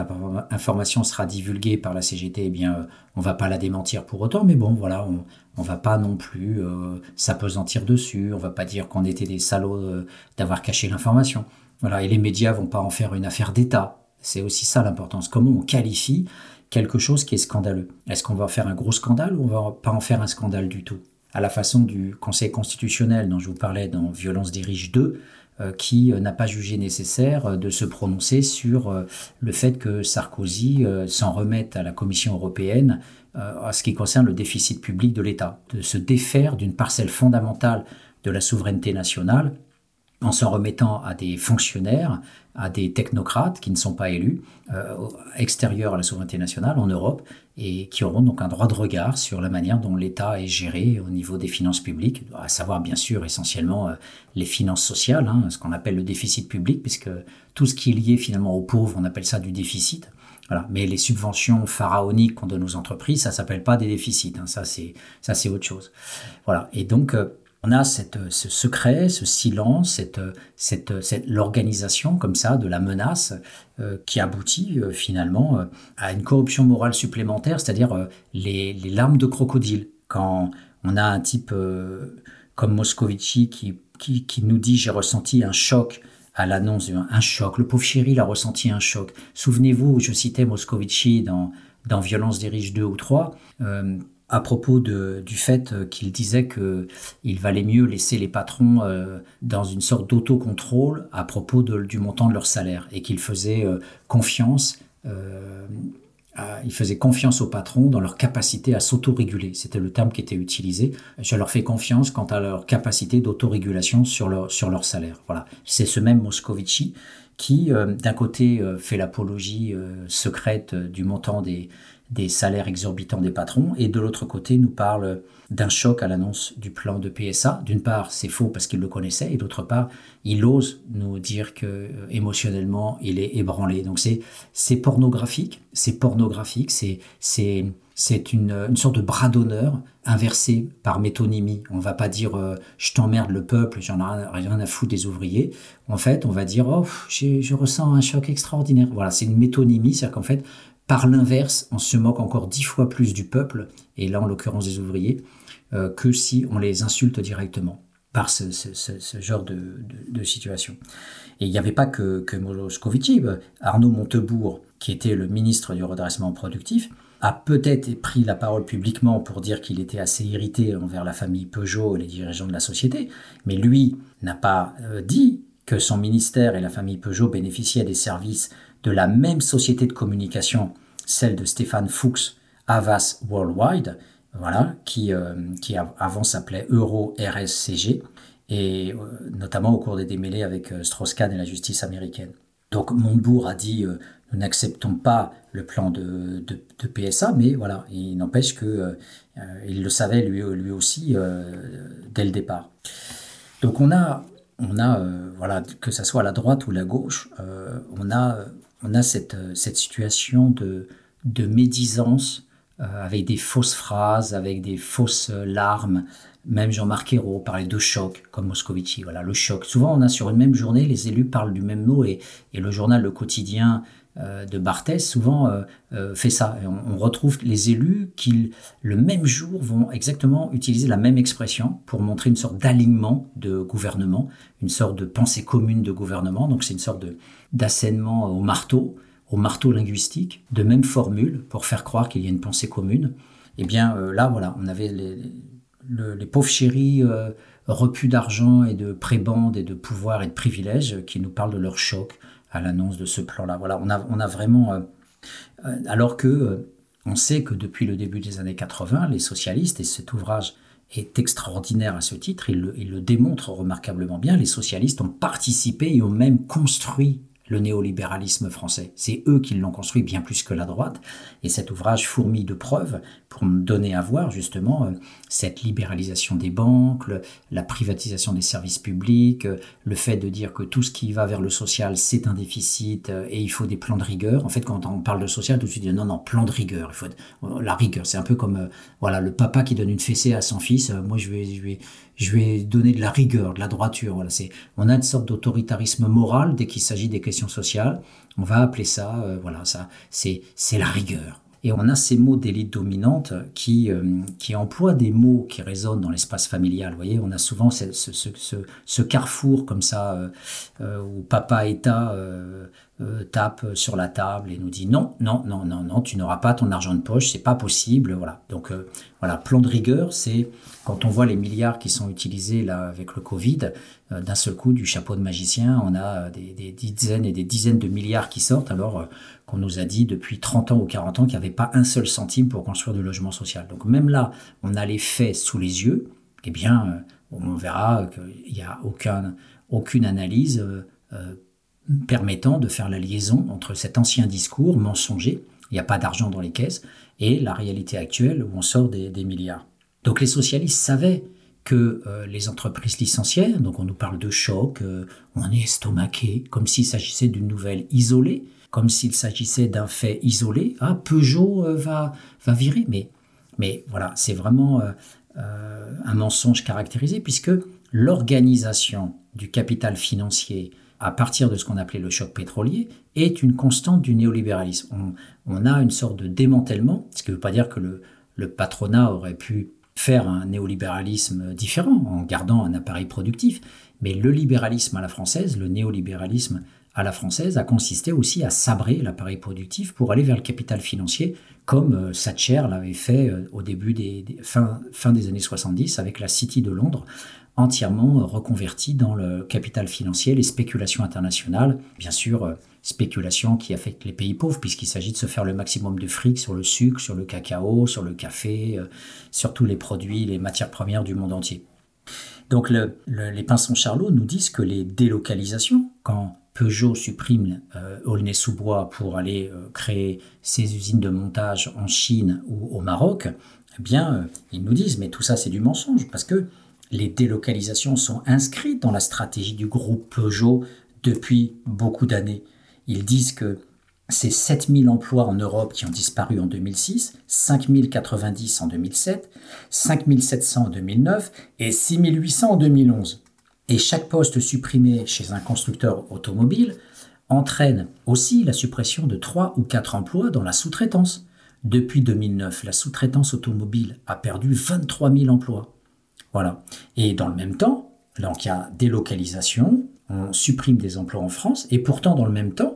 information sera divulguée par la CGT, eh bien, euh, on va pas la démentir pour autant, mais bon, voilà, on, on va pas non plus euh, s'apesantir dessus, on va pas dire qu'on était des salauds d'avoir caché l'information. Voilà, et les médias vont pas en faire une affaire d'État. C'est aussi ça l'importance. Comment on qualifie quelque chose qui est scandaleux? Est-ce qu'on va en faire un gros scandale ou on va pas en faire un scandale du tout? À la façon du Conseil constitutionnel dont je vous parlais dans Violence des riches 2, euh, qui euh, n'a pas jugé nécessaire euh, de se prononcer sur le fait que Sarkozy s'en remette à la Commission européenne à ce qui concerne le déficit public de l'État, de se défaire d'une parcelle fondamentale de la souveraineté nationale en s'en remettant à des fonctionnaires, à des technocrates qui ne sont pas élus, euh, extérieurs à la souveraineté nationale en Europe, et qui auront donc un droit de regard sur la manière dont l'État est géré au niveau des finances publiques, à savoir bien sûr essentiellement euh, les finances sociales, hein, ce qu'on appelle le déficit public, puisque tout ce qui est lié finalement aux pauvres, on appelle ça du déficit. Voilà. Mais les subventions pharaoniques qu'on donne aux entreprises, ça s'appelle pas des déficits. Hein. Ça, c'est autre chose. Voilà. Et donc, euh, on a cette, ce secret, ce silence, cette, cette, cette l'organisation comme ça de la menace euh, qui aboutit euh, finalement euh, à une corruption morale supplémentaire, c'est-à-dire les, larmes de crocodile. Quand on a un type comme Moscovici qui nous dit j'ai ressenti un choc à l'annonce un choc. Le pauvre chéri il a ressenti un choc. Souvenez-vous, je citais Moscovici dans, dans Violence des riches 2 ou 3 à propos de, du fait euh, qu'il disait qu'il valait mieux laisser les patrons euh, dans une sorte d'autocontrôle à propos du montant de leur salaire et qu'il faisait euh, confiance. il confiance aux patrons dans leur capacité à s'autoréguler. C'était le terme qui était utilisé. Je leur fais confiance quant à leur capacité d'autorégulation sur leur, sur leur salaire. Voilà. C'est ce même Moscovici qui, d'un côté, fait l'apologie secrète du montant des, des salaires exorbitants des patrons, et de l'autre côté nous parle d'un choc à l'annonce du plan de PSA. D'une part, c'est faux parce qu'il le connaissait, et d'autre part, il ose nous dire que euh, émotionnellement, il est ébranlé. Donc c'est c'est pornographique, c'est pornographique, c'est c'est c'est une, une, sorte de bras d'honneur inversé par métonymie. On va pas dire euh, je t'emmerde le peuple, j'en ai rien à foutre des ouvriers. En fait, on va dire oh, je ressens un choc extraordinaire. Voilà, c'est une métonymie, c'est-à-dire qu'en fait, par l'inverse, on se moque encore dix fois plus du peuple, et là en l'occurrence des ouvriers, euh, que si on les insulte directement par ce, genre de, situation. Et il n'y avait pas que, que Moscovici, Arnaud Montebourg, qui était le ministre du redressement productif, a peut-être pris la parole publiquement pour dire qu'il était assez irrité envers la famille Peugeot et les dirigeants de la société, mais lui n'a pas euh, dit que son ministère et la famille Peugeot bénéficiaient des services de la même société de communication, celle de Stéphane Fuchs, Avas Worldwide, voilà, qui, euh, qui avant s'appelait Euro RSCG, et euh, notamment au cours des démêlés avec euh, Strauss-Kahn et la justice américaine. Donc Montebourg a dit nous n'acceptons pas le plan de, PSA, mais voilà, il n'empêche que il le savait lui, lui aussi dès le départ. Donc on a, on a voilà, que ce soit la droite ou la gauche, on a on a cette, euh, cette situation de, de médisance euh, avec des fausses phrases, avec des fausses euh, larmes. Même Jean-Marc Ayrault parlait de choc, comme Moscovici. Voilà, le choc. Souvent, on a sur une même journée, les élus parlent du même mot et, et le journal Le Quotidien de Barthès souvent fait ça. on, retrouve les élus qui, le même jour, vont exactement utiliser la même expression pour montrer une sorte d'alignement de gouvernement, une sorte de pensée commune de gouvernement. Donc c'est une sorte de, d'assénement au marteau. au marteau linguistique de même formule pour faire croire qu'il y a une pensée commune. Eh bien là, voilà, on avait les, pauvres chéris repus d'argent et de prébendes et de pouvoir et de privilèges qui nous parlent de leur choc à l'annonce de ce plan-là. Voilà, on a, on a vraiment... alors que on sait que depuis le début des années 80, les socialistes, et cet ouvrage est extraordinaire à ce titre, il le démontre remarquablement bien, les socialistes ont participé et ont même construit le néolibéralisme français. C'est eux qui l'ont construit bien plus que la droite. Et cet ouvrage fourmille de preuves pour me donner à voir justement euh, cette libéralisation des banques, la privatisation des services publics, euh, le fait de dire que tout ce qui va vers le social, c'est un déficit euh, et il faut des plans de rigueur. En fait, quand on parle de social, tout de suite, non, non, plan de rigueur. Il faut la rigueur. C'est un peu comme voilà le papa qui donne une fessée à son fils. Moi, je vais, je vais, je vais donner de la rigueur, de la droiture. Voilà, c'est, on a une sorte d'autoritarisme moral dès qu'il s'agit des questions sociales. On va appeler ça, voilà, ça, c'est la rigueur. Et on a ces mots d'élite dominante qui, euh, qui emploient des mots qui résonnent dans l'espace familial. Vous voyez, on a souvent ce, ce, carrefour comme ça euh, où papa État euh, tape sur la table et nous dit non, non, non, non, non, tu n'auras pas ton argent de poche, c'est pas possible. Voilà. Donc euh, voilà, plan de rigueur, c'est quand on voit les milliards qui sont utilisés là avec le Covid, euh, d'un seul coup, du chapeau de magicien, on a des, dizaines et des dizaines de milliards qui sortent, alors qu'on nous a dit depuis 30 ans ou 40 ans qu'il n'y avait pas un seul centime pour construire du logement social. Donc même là, on a les faits sous les yeux, eh bien, on verra qu'il n'y a aucun, aucune analyse permettant de faire la liaison entre cet ancien discours mensonger, il n'y a pas d'argent dans les caisses, et la réalité actuelle où on sort des, milliards. Donc les socialistes savaient que euh, les entreprises licenciaient, donc on nous parle de choc, euh, on est estomaqué, comme s'il s'agissait d'une nouvelle isolée, comme s'il s'agissait d'un fait isolé. Ah, Peugeot euh, va, va virer, mais, mais voilà, c'est vraiment un mensonge caractérisé, puisque l'organisation du capital financier à partir de ce qu'on appelait le choc pétrolier, est une constante du néolibéralisme. On, a une sorte de démantèlement, ce qui ne veut pas dire que le, le, patronat aurait pu faire un néolibéralisme différent en gardant un appareil productif, mais le libéralisme à la française, le néolibéralisme à la française a consisté aussi à sabrer l'appareil productif pour aller vers le capital financier, comme euh, Thatcher l'avait fait euh, au début des, fin, fin, des années 70 avec la City de Londres, entièrement reconverti dans le capital financier, les spéculations internationales, bien sûr, euh, spéculations qui affectent les pays pauvres, puisqu'il s'agit de se faire le maximum de fric sur le sucre, sur le cacao, sur le café, euh, sur tous les produits, les matières premières du monde entier. Donc les pinsons Charlot nous disent que les délocalisations, quand Peugeot supprime euh, Aulnay-sous-Bois pour aller créer ses usines de montage en Chine ou au Maroc, eh bien, ils nous disent, mais tout ça c'est du mensonge, parce que les délocalisations sont inscrites dans la stratégie du groupe Peugeot depuis beaucoup d'années. Ils disent que c'est 7000 emplois en Europe qui ont disparu en 2006, 5090 en 2007, 5700 en 2009 et 6800 en 2011. Et chaque poste supprimé chez un constructeur automobile entraîne aussi la suppression de 3 ou 4 emplois dans la sous-traitance. Depuis 2009, la sous-traitance automobile a perdu 23 000 emplois. Voilà. Et dans le même temps, donc il y a délocalisation, on supprime des emplois en France, et pourtant dans le même temps,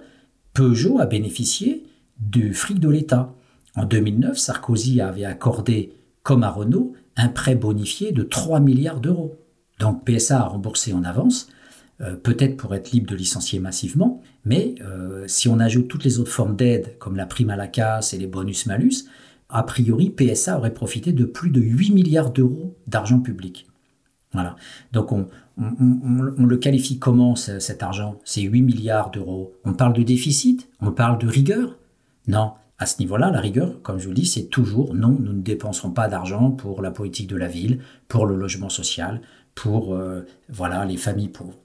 Peugeot a bénéficié du fric de l'État. En 2009, Sarkozy avait accordé, comme à Renault, un prêt bonifié de 3 milliards d'euros. Donc PSA a remboursé en avance, euh, peut-être pour être libre de licencier massivement, mais euh, si on ajoute toutes les autres formes d'aide, comme la prime à la casse et les bonus-malus, a priori, PSA aurait profité de plus de 8 milliards d'euros d'argent public. Voilà. Donc on, le qualifie comment cet argent C'est 8 milliards d'euros? On parle de déficit? On parle de rigueur? Non. À ce niveau-là, la rigueur, comme je vous le dis, c'est toujours non, nous ne dépenserons pas d'argent pour la politique de la ville, pour le logement social, pour euh, voilà les familles pauvres.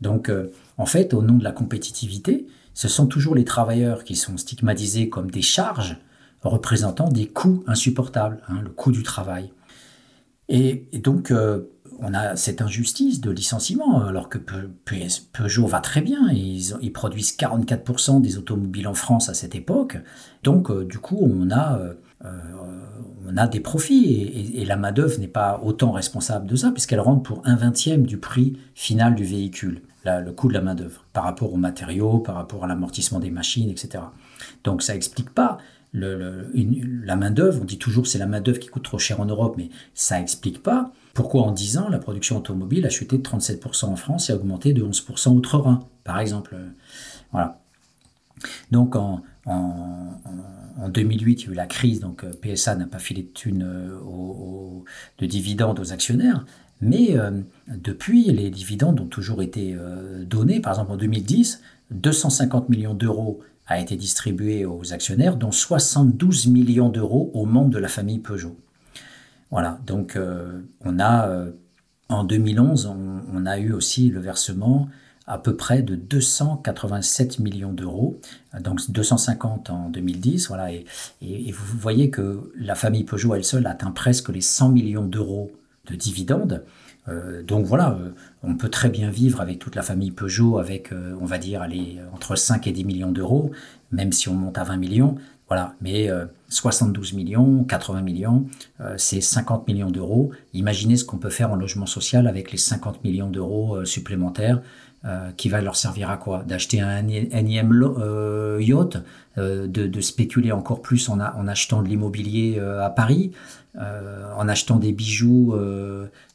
Donc euh, en fait, au nom de la compétitivité, ce sont toujours les travailleurs qui sont stigmatisés comme des charges représentant des coûts insupportables, hein, le coût du travail. Et, donc, euh, on a cette injustice de licenciement, alors que Peugeot va très bien, ils, produisent 44% des automobiles en France à cette époque, donc du coup, on a, on a des profits, et, la main-d'œuvre n'est pas autant responsable de ça, puisqu'elle rentre pour un vingtième du prix final du véhicule. le coût de la main-d'œuvre, par rapport aux matériaux, par rapport à l'amortissement des machines, etc. Donc ça n'explique pas la main-d'œuvre. On dit toujours c'est la main-d'œuvre qui coûte trop cher en Europe, mais ça n'explique pas pourquoi en 10 ans la production automobile a chuté de 37% en France et a augmenté de 11% outre-Rhin, par exemple. Voilà. Donc en, en, 2008, il y a eu la crise, donc euh, PSA n'a pas filé de thunes euh, de dividendes aux actionnaires, mais euh, depuis, les dividendes ont toujours été donnés. Par exemple, en 2010, 250 millions d'euros a été distribué aux actionnaires, dont 72 millions d'euros aux membres de la famille Peugeot. Voilà, donc on a, en 2011, on, on, a eu aussi le versement à peu près de 287 millions d'euros, donc 250 en 2010. Voilà, et, vous voyez que la famille Peugeot elle seule atteint presque les 100 millions d'euros de dividendes. Euh, donc voilà, euh, on peut très bien vivre avec toute la famille Peugeot avec, euh, on va dire, aller entre 5 et 10 millions d'euros, même si on monte à 20 millions. Voilà, mais 72 millions, 80 millions, c'est 50 millions d'euros. Imaginez ce qu'on peut faire en logement social avec les 50 millions d'euros supplémentaires. Euh, qui va leur servir à quoi? D'acheter un énième euh, yacht, euh, de, spéculer encore plus en, en achetant de l'immobilier à Paris, en achetant des bijoux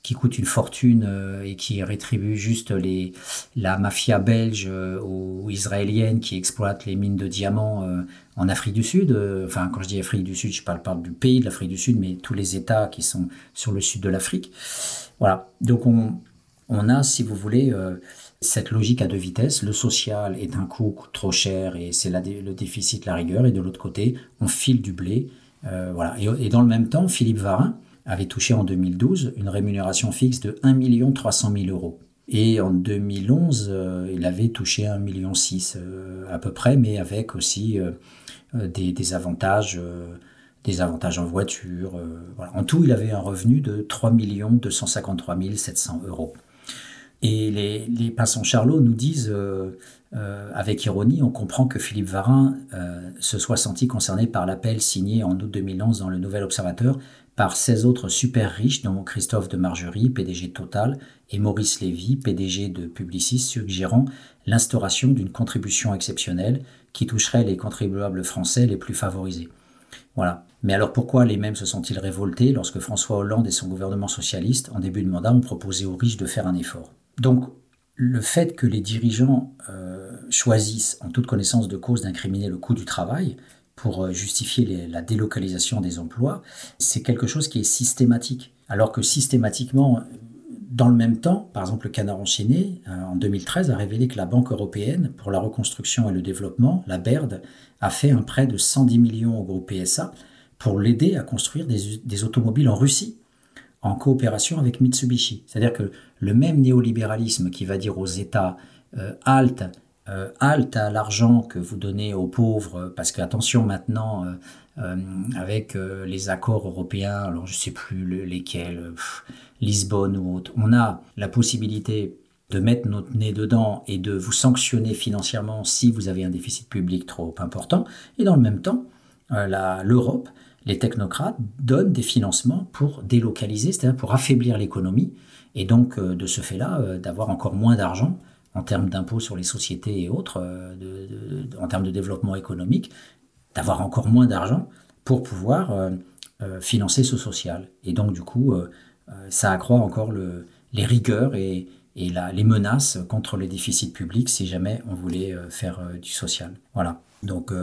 qui coûtent une fortune et qui rétribuent juste les, la mafia belge ou israélienne qui exploite les mines de diamants en Afrique du Sud. enfin, quand je dis Afrique du Sud, je parle pas du pays de l'Afrique du Sud, mais tous les États qui sont sur le sud de l'Afrique. Voilà. Donc on, on a, si vous voulez, cette logique à deux vitesses. Le social est un coût trop cher et c'est le déficit, la rigueur. Et de l'autre côté, on file du blé. Euh, voilà. Et, dans le même temps, Philippe Varin avait touché en 2012 une rémunération fixe de 1 300 000 euros. Et en 2011, euh, il avait touché 1,6 million euh, à peu près, mais avec aussi des, avantages des avantages en voiture. En tout, il avait un revenu de 3 253 700 euros. Et les, les Passants Charlot nous disent, euh, euh, avec ironie, on comprend que Philippe Varin euh, se soit senti concerné par l'appel signé en août 2011 dans le Nouvel Observateur par 16 autres super riches, dont Christophe de Margerie, PDG de Total, et Maurice Lévy, PDG de Publicis, suggérant l'instauration d'une contribution exceptionnelle qui toucherait les contribuables français les plus favorisés. Voilà. Mais alors pourquoi les mêmes se sont-ils révoltés lorsque François Hollande et son gouvernement socialiste, en début de mandat, ont proposé aux riches de faire un effort? Donc, le fait que les dirigeants euh, choisissent, en toute connaissance de cause, d'incriminer le coût du travail pour euh, justifier la délocalisation des emplois, c'est quelque chose qui est systématique. Alors que systématiquement, dans le même temps, par exemple, le Canard enchaîné, euh, en 2013, a révélé que la Banque européenne pour la reconstruction et le développement, la BERD, a fait un prêt de 110 millions au groupe PSA pour l'aider à construire des automobiles en Russie en coopération avec Mitsubishi. C'est-à-dire que le même néolibéralisme qui va dire aux États euh, halte, euh, halte à l'argent que vous donnez aux pauvres, parce que attention maintenant, euh, avec les accords européens, alors je ne sais plus lesquels, Lisbonne ou autre, on a la possibilité de mettre notre nez dedans et de vous sanctionner financièrement si vous avez un déficit public trop important. Et dans le même temps, l'Europe les technocrates donnent des financements pour délocaliser, c'est-à-dire pour affaiblir l'économie, et donc euh, de ce fait-là, euh, d'avoir encore moins d'argent en termes d'impôts sur les sociétés et autres, euh, en termes de développement économique, d'avoir encore moins d'argent pour pouvoir financer ce social. Et donc du coup, ça accroît encore les rigueurs et, les menaces contre les déficits publics si jamais on voulait faire du social. Voilà. Donc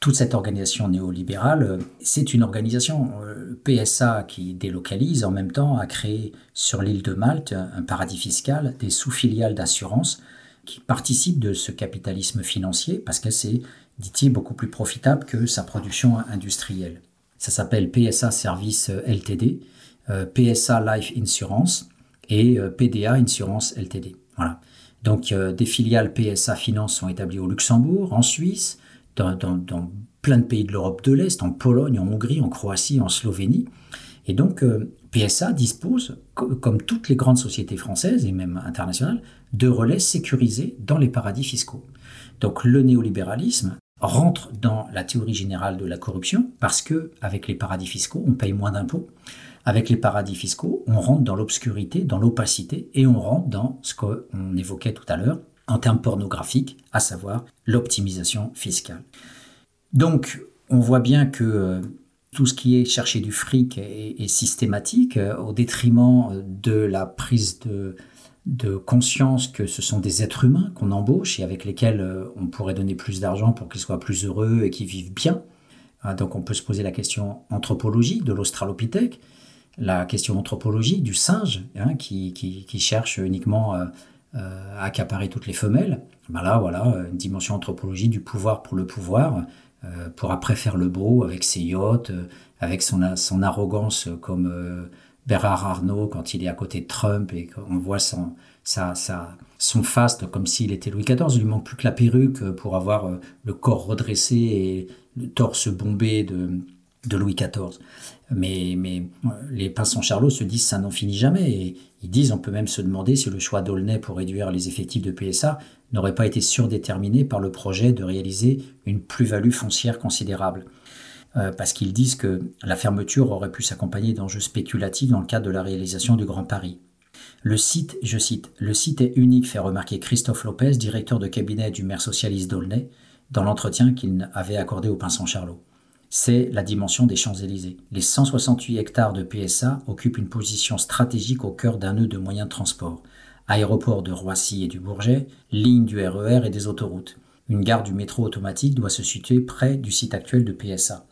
toute cette organisation néolibérale, euh, c'est une organisation euh, PSA qui délocalise, en même temps a créé sur l'île de Malte un paradis fiscal, des sous-filiales d'assurance qui participent de ce capitalisme financier parce que c'est, dit-il, beaucoup plus profitable que sa production industrielle. Ça s'appelle PSA Service LTD, euh, PSA Life Insurance et PDA Insurance LTD. Voilà. Donc des filiales PSA Finance sont établies au Luxembourg, en Suisse, dans, plein de pays de l'Europe de l'Est, en Pologne, en Hongrie, en Croatie, en Slovénie. Et donc, euh, PSA dispose, comme toutes les grandes sociétés françaises et même internationales, de relais sécurisés dans les paradis fiscaux. Donc, le néolibéralisme rentre dans la théorie générale de la corruption parce que, avec les paradis fiscaux, on paye moins d'impôts. Avec les paradis fiscaux, on rentre dans l'obscurité, dans l'opacité, et on rentre dans ce qu'on évoquait tout à l'heure en termes pornographiques, à savoir l'optimisation fiscale. Donc, on voit bien que euh, tout ce qui est chercher du fric est, systématique euh, au détriment de la prise de, conscience que ce sont des êtres humains qu'on embauche et avec lesquels euh, on pourrait donner plus d'argent pour qu'ils soient plus heureux et qu'ils vivent bien. Ah, donc on peut se poser la question anthropologique de l'australopithèque, la question anthropologique du singe hein, qui, cherche uniquement euh, à accaparer toutes les femelles. Ben là, voilà, une dimension anthropologique du pouvoir pour le pouvoir, euh, pour après faire le beau avec ses yachts, avec son, arrogance comme Bernard Arnault quand il est à côté de Trump et qu'on voit son, son faste comme s'il était Louis XIV. Il lui manque plus que la perruque pour avoir euh, le corps redressé et le torse bombé de, de Louis XIV. Mais, euh, les pinsons Charlot se disent ça n'en finit jamais. Et ils disent on peut même se demander si le choix d'Aulnay pour réduire les effectifs de PSA n'aurait pas été surdéterminé par le projet de réaliser une plus-value foncière considérable. Euh, parce qu'ils disent que la fermeture aurait pu s'accompagner d'enjeux spéculatifs dans le cadre de la réalisation du Grand Paris. Le site, je cite, le site est unique, fait remarquer Christophe Lopez, directeur de cabinet du maire socialiste d'Aulnay, dans l'entretien qu'il avait accordé au Pinson Charlot. C'est la dimension des Champs-Élysées. Les 168 hectares de PSA occupent une position stratégique au cœur d'un nœud de moyens de transport. Aéroport de Roissy et du Bourget, ligne du RER e et des autoroutes. Une gare du métro automatique doit se situer près du site actuel de PSA.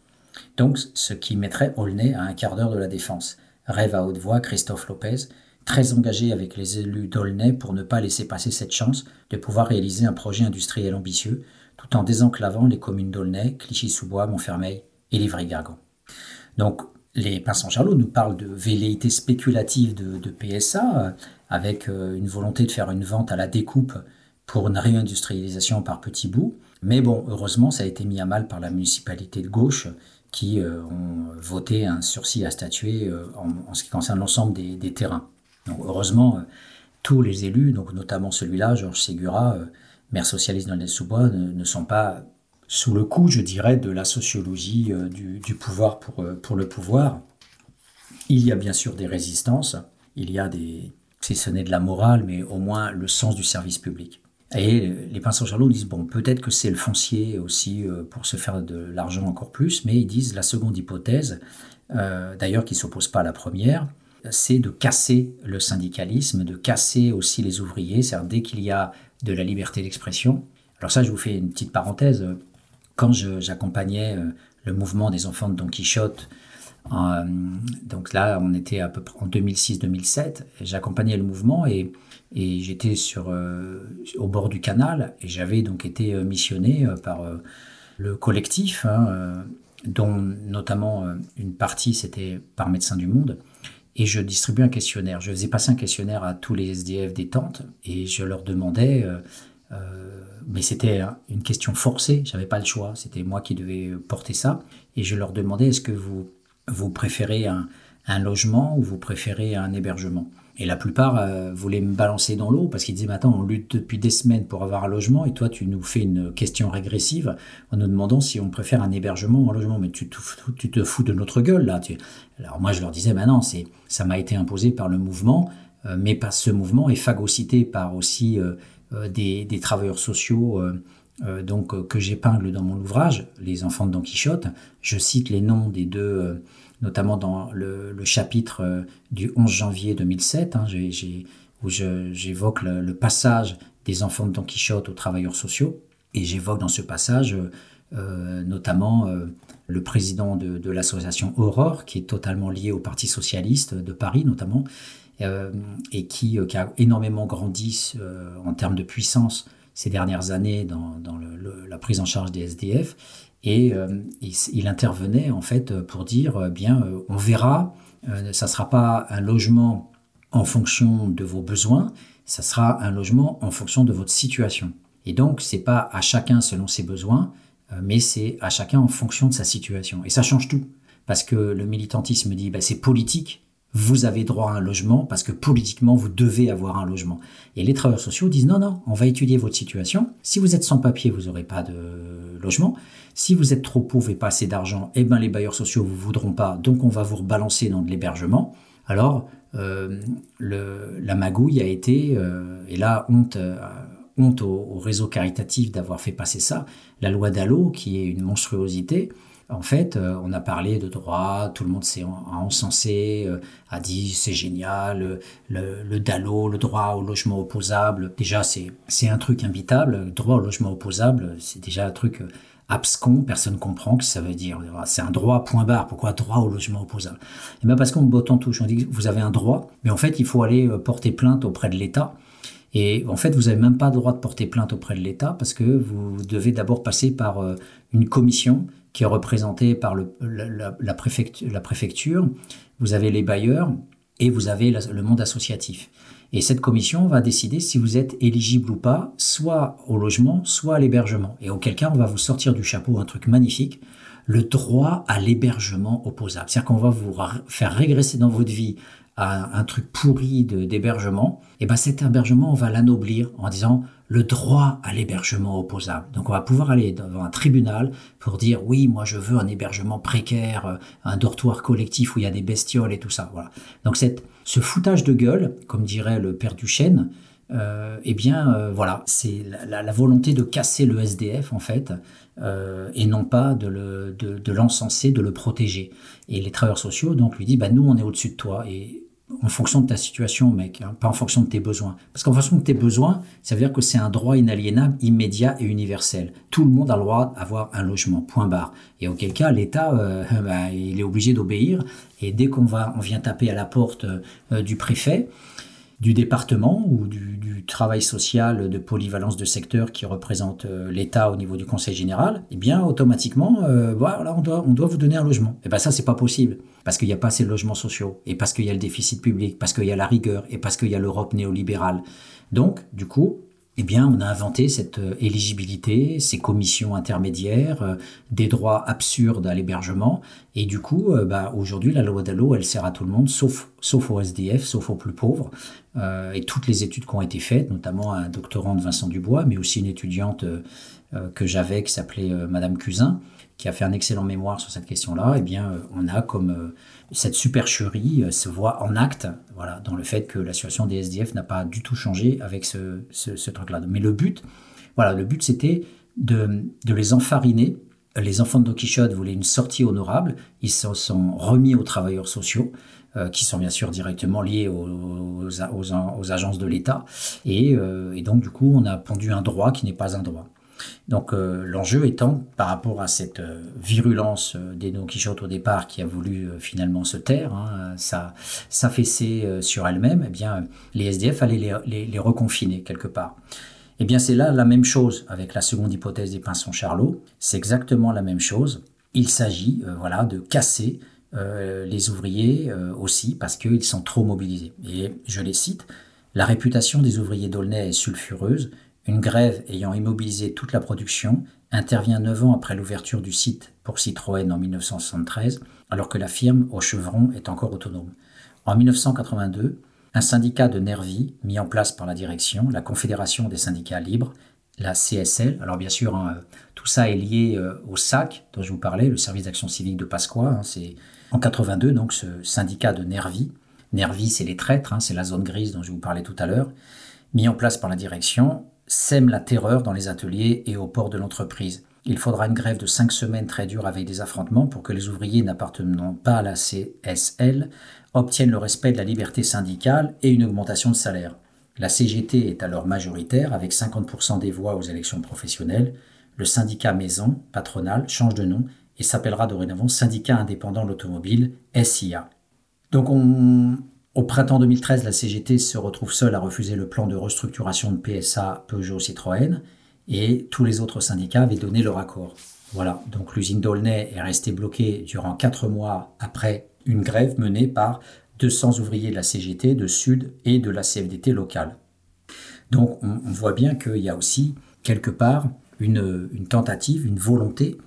Donc, ce qui mettrait Aulnay à un quart d'heure de la défense. Rêve à haute voix Christophe Lopez, très engagé avec les élus d'Aulnay pour ne pas laisser passer cette chance de pouvoir réaliser un projet industriel ambitieux, tout en désenclavant les communes d'Aulnay, Clichy-sous-Bois, Montfermeil et Livry-Gargan. Donc, les Pinsons Charlot nous parlent de velléité spéculative de, PSA, euh, avec euh, une volonté de faire une vente à la découpe pour une réindustrialisation par petits bouts. Mais bon, heureusement, ça a été mis à mal par la municipalité de gauche qui euh, ont voté un sursis à statuer en, ce qui concerne l'ensemble des, terrains. Donc heureusement, tous les élus, donc notamment celui-là, Georges Ségura, maire socialiste dans les sous-bois, ne, sont pas sous le coup, je dirais, de la sociologie du, pouvoir pour, pour le pouvoir. Il y a bien sûr des résistances, il y a des, si ce n'est de la morale, mais au moins le sens du service public. Et les pinceaux charlots disent, bon, peut-être que c'est le foncier aussi euh, pour se faire de l'argent encore plus, mais ils disent la seconde hypothèse, euh, d'ailleurs qui ne s'oppose pas à la première, c'est de casser le syndicalisme, de casser aussi les ouvriers, c'est-à-dire dès qu'il y a de la liberté d'expression. Alors ça, je vous fais une petite parenthèse. Quand j'accompagnais euh, le mouvement des enfants de Don Quichotte, donc là, on était à peu près en 2006-2007, j'accompagnais le mouvement et j'étais sur euh, au bord du canal et j'avais donc été euh, missionné euh, par le collectif, hein, dont notamment une partie c'était par Médecins du Monde. Et je distribuais un questionnaire. Je faisais passer un questionnaire à tous les SDF des tentes et je leur demandais, mais c'était une question forcée, j'avais pas le choix, c'était moi qui devais porter ça. Et je leur demandais est-ce que vous, vous préférez un, un logement ou vous préférez un hébergement? Et la plupart euh, voulaient me balancer dans l'eau parce qu'ils disaient, maintenant on lutte depuis des semaines pour avoir un logement et toi tu nous fais une question régressive en nous demandant si on préfère un hébergement ou un logement. Mais tu te, fous de notre gueule là. Alors moi je leur disais, maintenant c'est, ça m'a été imposé par le mouvement, euh, mais pas ce mouvement est phagocyté par aussi euh, des, des, travailleurs sociaux. donc que j'épingle dans mon ouvrage, Les enfants de Don Quichotte, je cite les noms des deux notamment dans le, chapitre euh, du 11 janvier 2007, hein, où j'évoque le, passage des enfants de Don Quichotte aux travailleurs sociaux. Et j'évoque dans ce passage euh, notamment euh, le président de, l'association Aurore, qui est totalement lié au Parti socialiste de Paris notamment, et qui, a énormément grandi en termes de puissance ces dernières années dans, la prise en charge des SDF et euh, il, intervenait en fait pour dire euh, bien, euh, on verra, ça ne sera pas un logement en fonction de vos besoins, ça sera un logement en fonction de votre situation. Et donc, c'est pas à chacun selon ses besoins, mais c'est à chacun en fonction de sa situation. Et ça change tout. Parce que le militantisme dit, bah, c'est politique, vous avez droit à un logement parce que politiquement, vous devez avoir un logement. Et les travailleurs sociaux disent non, non, on va étudier votre situation. Si vous êtes sans papier, vous n'aurez pas de Si vous êtes trop pauvre et pas assez d'argent, eh ben les bailleurs sociaux vous voudront pas, donc on va vous rebalancer dans de l'hébergement. Alors euh, la magouille a été, euh, et là honte, honte au, réseau caritatif d'avoir fait passer ça, la loi Dallot qui est une monstruosité. En fait, on a parlé de droit, tout le monde s'est encensé, a dit c'est génial, le, le, DALO, le droit au logement opposable. Déjà, c'est un truc imbitable. Le droit au logement opposable, c'est déjà un truc abscon, personne ne comprend que ça veut dire. C'est un droit, point barre. Pourquoi droit au logement opposable? Eh bien parce qu'on botte en touche. On dit que vous avez un droit, mais en fait, il faut aller euh, porter plainte auprès de l'État. Et en fait, vous n'avez même pas le droit de porter plainte auprès de l'État parce que vous devez d'abord passer par euh, une commission qui est représentée par le, la, préfecture, la, préfecture, Vous avez les bailleurs et vous avez le monde associatif. Et cette commission va décider si vous êtes éligible ou pas, soit au logement, soit à l'hébergement. Et auquel cas, on va vous sortir du chapeau un truc magnifique, le droit à l'hébergement opposable. C'est-à-dire qu'on va vous faire régresser dans votre vie à un truc pourri d'hébergement. Et ben cet hébergement, on va l'anoblir en disant le droit à l'hébergement opposable. Donc on va pouvoir aller devant un tribunal pour dire oui, moi je veux un hébergement précaire, euh, un dortoir collectif où il y a des bestioles et tout ça. Voilà. Donc cette, ce foutage de gueule, comme dirait le père Duchesne, euh, eh bien euh, voilà, c'est la, volonté de casser le SDF en fait, et non pas de, le, de, l'encenser, de le protéger. Et les travailleurs sociaux donc lui disent bah nous on est au-dessus de toi et en fonction de ta situation, mec, hein, pas en fonction de tes besoins. Parce qu'en fonction de tes besoins, ça veut dire que c'est un droit inaliénable, immédiat et universel. Tout le monde a le droit d'avoir un logement, point barre. Et auquel cas, l'État, euh, bah, il est obligé d'obéir. Et dès qu'on va, on vient taper à la porte euh, du préfet, du département ou du, travail social de polyvalence de secteur qui représente euh, l'État au niveau du Conseil général, eh bien automatiquement, voilà, on doit, on doit vous donner un logement. Et eh bien ça, c'est pas possible parce qu'il n'y a pas assez de logements sociaux, et parce qu'il y a le déficit public, parce qu'il y a la rigueur, et parce qu'il y a l'Europe néolibérale. Donc, du coup, eh bien, on a inventé cette euh, éligibilité, ces commissions intermédiaires, euh, des droits absurdes à l'hébergement. Et du coup, euh, bah, aujourd'hui, la loi Dallot, elle sert à tout le monde, sauf, aux SDF, sauf aux plus pauvres. et toutes les études qui ont été faites, notamment un doctorant de Vincent Dubois, mais aussi une étudiante que j'avais qui s'appelait Madame Cusin, qui a fait un excellent mémoire sur cette question-là, eh bien, euh, on a comme euh, cette supercherie euh, se voit en acte, voilà, dans le fait que la situation des SDF n'a pas du tout changé avec ce, truc-là. Mais le but, voilà, le but c'était de, les enfariner. Les enfants de Don Quichotte voulaient une sortie honorable. Ils se sont remis aux travailleurs sociaux, qui sont bien sûr directement liés aux, aux, agences de l'État. Et, et donc, du coup, on a pondu un droit qui n'est pas un droit. Donc euh, l'enjeu étant, par rapport à cette euh, virulence euh, des Don Quichotte au départ qui a voulu finalement se taire, hein, s'affaisser sur elle-même, eh bien les SDF allaient les, reconfiner quelque part. Eh bien c'est là la même chose avec la seconde hypothèse des pinsons Charlot, c'est exactement la même chose. Il s'agit voilà, de casser les ouvriers aussi parce qu'ils sont trop mobilisés. Et je les cite, la réputation des ouvriers d'Aulnay est sulfureuse, une grève ayant immobilisé toute la production intervient neuf ans après l'ouverture du site pour Citroën en 1973, alors que la firme au chevron est encore autonome. En 1982, un syndicat de Nervi, mis en place par la direction, la Confédération des syndicats libres, la CSL, alors bien sûr, hein, tout ça est lié euh, au SAC dont je vous parlais, le service d'action civique de Pasqua. Hein, c'est en 82, donc ce syndicat de Nervi. Nervi, c'est les traîtres, hein, c'est la zone grise dont je vous parlais tout à l'heure, mis en place par la direction, sème la terreur dans les ateliers et au port de l'entreprise. Il faudra une grève de cinq semaines très dure avec des affrontements pour que les ouvriers n'appartenant pas à la CSL obtiennent le respect de la liberté syndicale et une augmentation de salaire. La CGT est alors majoritaire avec 50% des voix aux élections professionnelles. Le syndicat maison, patronal, change de nom et s'appellera dorénavant Syndicat indépendant de l'automobile, SIA. Donc on, au printemps 2013, la CGT se retrouve seule à refuser le plan de restructuration de PSA Peugeot Citroën et tous les autres syndicats avaient donné leur accord. Voilà, donc l'usine d'Aulnay est restée bloquée durant quatre mois après une grève menée par 200 ouvriers de la CGT, de Sud et de la CFDT locale. Donc on, voit bien qu'il y a aussi quelque part une, tentative, une volonté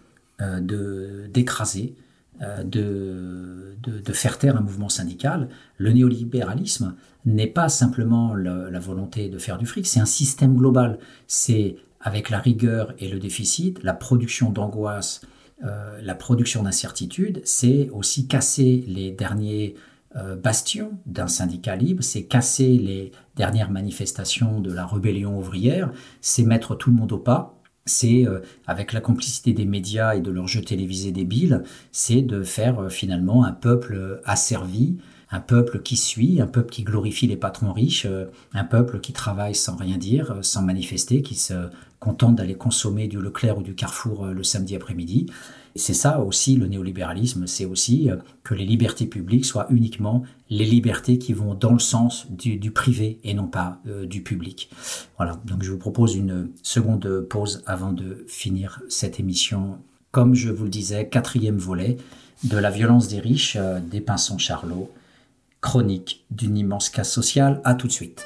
euh, de d'écraser euh, de, de, faire taire un mouvement syndical. Le néolibéralisme n'est pas simplement la volonté de faire du fric, c'est un système global. C'est avec la rigueur et le déficit, la production d'angoisse, euh, la production d'incertitude, c'est aussi casser les derniers euh, bastions d'un syndicat libre, c'est casser les dernières manifestations de la rébellion ouvrière, c'est mettre tout le monde au pas, c'est, euh, avec la complicité des médias et de leurs jeux télévisés débiles, c'est de faire finalement un peuple asservi, un peuple qui suit, un peuple qui glorifie les patrons riches, un peuple qui travaille sans rien dire, sans manifester, qui se contente d'aller consommer du Leclerc ou du Carrefour le samedi après-midi. C'est ça aussi le néolibéralisme, c'est aussi euh, que les libertés publiques soient uniquement les libertés qui vont dans le sens du, privé et non pas euh, du public. Voilà, donc je vous propose une seconde pause avant de finir cette émission. Comme je vous le disais, quatrième volet de la violence des riches euh, des Pinsons Charlot, chronique d'une immense casse sociale. À tout de suite.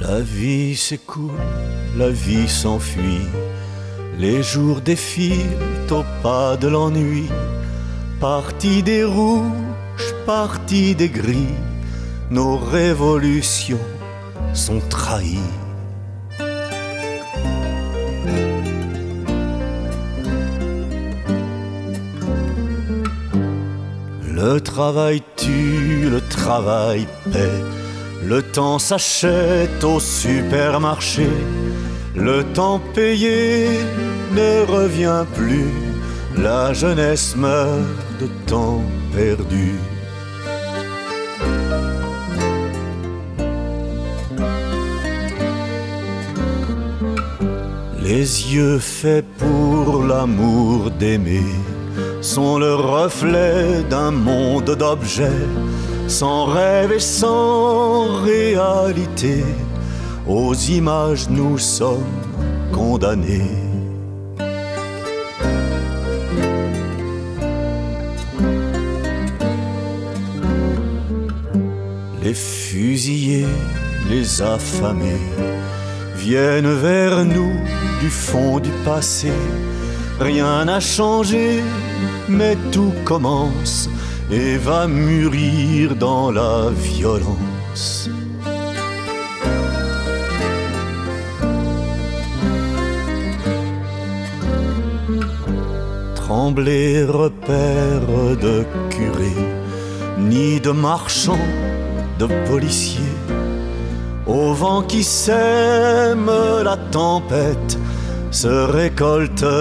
La vie s'écoule, la vie s'enfuit, les jours défilent au pas de l'ennui, parti des rouges, parti des gris, nos révolutions sont trahies. Le travail tue, le travail paie. Le temps s'achète au supermarché, le temps payé ne revient plus, la jeunesse meurt de temps perdu. Les yeux faits pour l'amour d'aimer sont le reflet d'un monde d'objets sans rêve et sans réalité, aux images nous sommes condamnés. Les fusillés, les affamés viennent vers nous du fond du passé. Rien n'a changé, mais tout commence et va mûrir dans la violence. Trembler repère de curés, ni de marchands, de policiers, au vent qui sème la tempête, se récoltent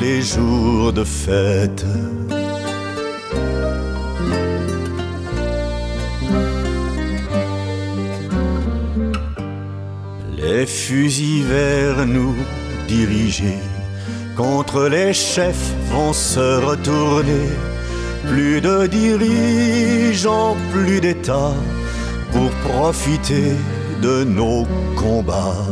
les jours de fête. les fusils vers nous dirigés. Contre les chefs vont se retourner. Plus de dirigeants, plus d'États pour profiter de nos combats.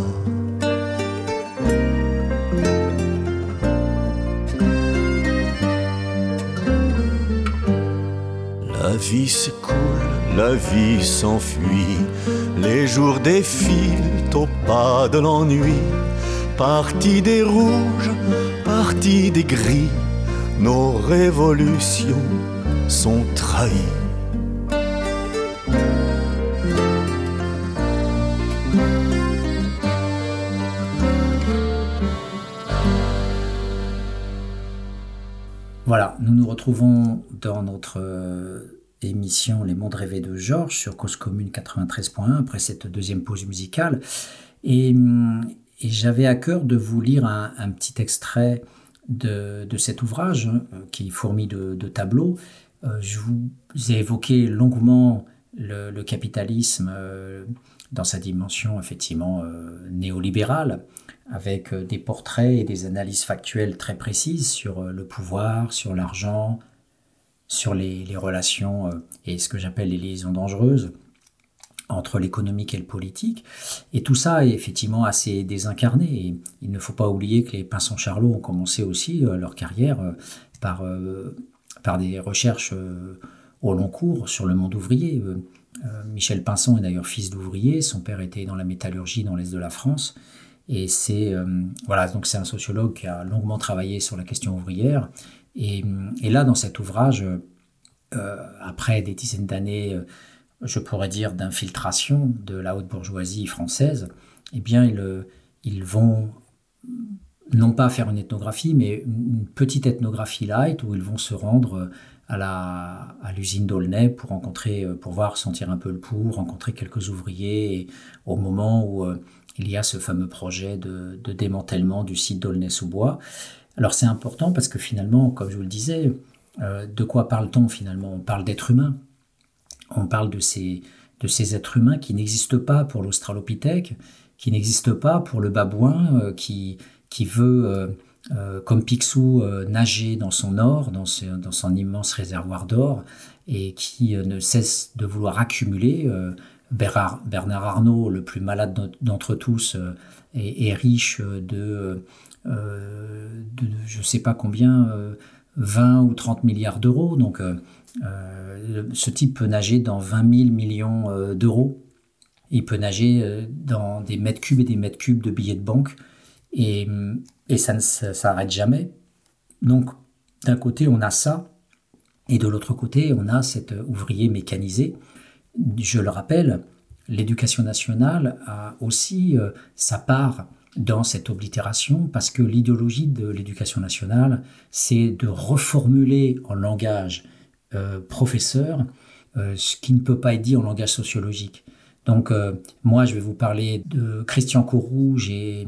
La vie s'écoule, la vie s'enfuit, les jours défilent au pas de l'ennui. Parti des rouges, parti des gris, nos révolutions sont trahies. Voilà, nous nous retrouvons dans notre euh, émission Les Mondes Rêvés de Georges sur Cause Commune 93.1 après cette deuxième pause musicale. Et, j'avais à cœur de vous lire un, petit extrait de, cet ouvrage hein, qui est fourmi de, tableaux. Euh, je vous ai évoqué longuement le, capitalisme euh, dans sa dimension effectivement néolibérale avec euh, des portraits et des analyses factuelles très précises sur euh, le pouvoir, sur l'argent, sur les, relations euh, et ce que j'appelle les liaisons dangereuses entre l'économique et le politique. Et tout ça est effectivement assez désincarné. Et il ne faut pas oublier que les Pinsons Charlot ont commencé aussi leur carrière par, par des recherches au long cours sur le monde ouvrier. Michel Pinson est d'ailleurs fils d'ouvrier, son père était dans la métallurgie dans l'est de la France. Et c'est euh, voilà, donc c'est un sociologue qui a longuement travaillé sur la question ouvrière. Et, là, dans cet ouvrage, après des dizaines d'années, je pourrais dire, d'infiltration de la haute bourgeoisie française, eh bien, ils, ils vont non pas faire une ethnographie, mais une petite ethnographie light où ils vont se rendre à la à l'usine d'Aulnay pour rencontrer, pour voir sentir un peu le pouls, rencontrer quelques ouvriers au moment où euh, il y a ce fameux projet de, démantèlement du site d'Aulnay-sous-Bois. Alors c'est important parce que finalement, comme je vous le disais, euh, de quoi parle-t-on finalement? On parle d'êtres humains. On parle de ces, de ces êtres humains qui n'existent pas pour l'Australopithèque, qui n'existent pas pour le babouin euh, qui, qui veut, euh, comme Picsou, nager dans son or, dans, dans son immense réservoir d'or, et qui ne cesse de vouloir accumuler. Bernard, Arnault, le plus malade d'entre tous, est, riche de, de, je ne sais pas combien, 20 ou 30 milliards d'euros. Donc, euh, euh, ce type peut nager dans 20 000 millions euh, d'euros. Il peut nager dans des mètres cubes et des mètres cubes de billets de banque. Et, et ça ne s'arrête jamais. Donc, d'un côté, on a ça. Et de l'autre côté, on a cet ouvrier mécanisé. Je le rappelle, l'éducation nationale a aussi sa part dans cette oblitération parce que l'idéologie de l'éducation nationale, c'est de reformuler en langage euh, professeur euh, ce qui ne peut pas être dit en langage sociologique. Donc euh, moi, je vais vous parler de Christian Courrouge et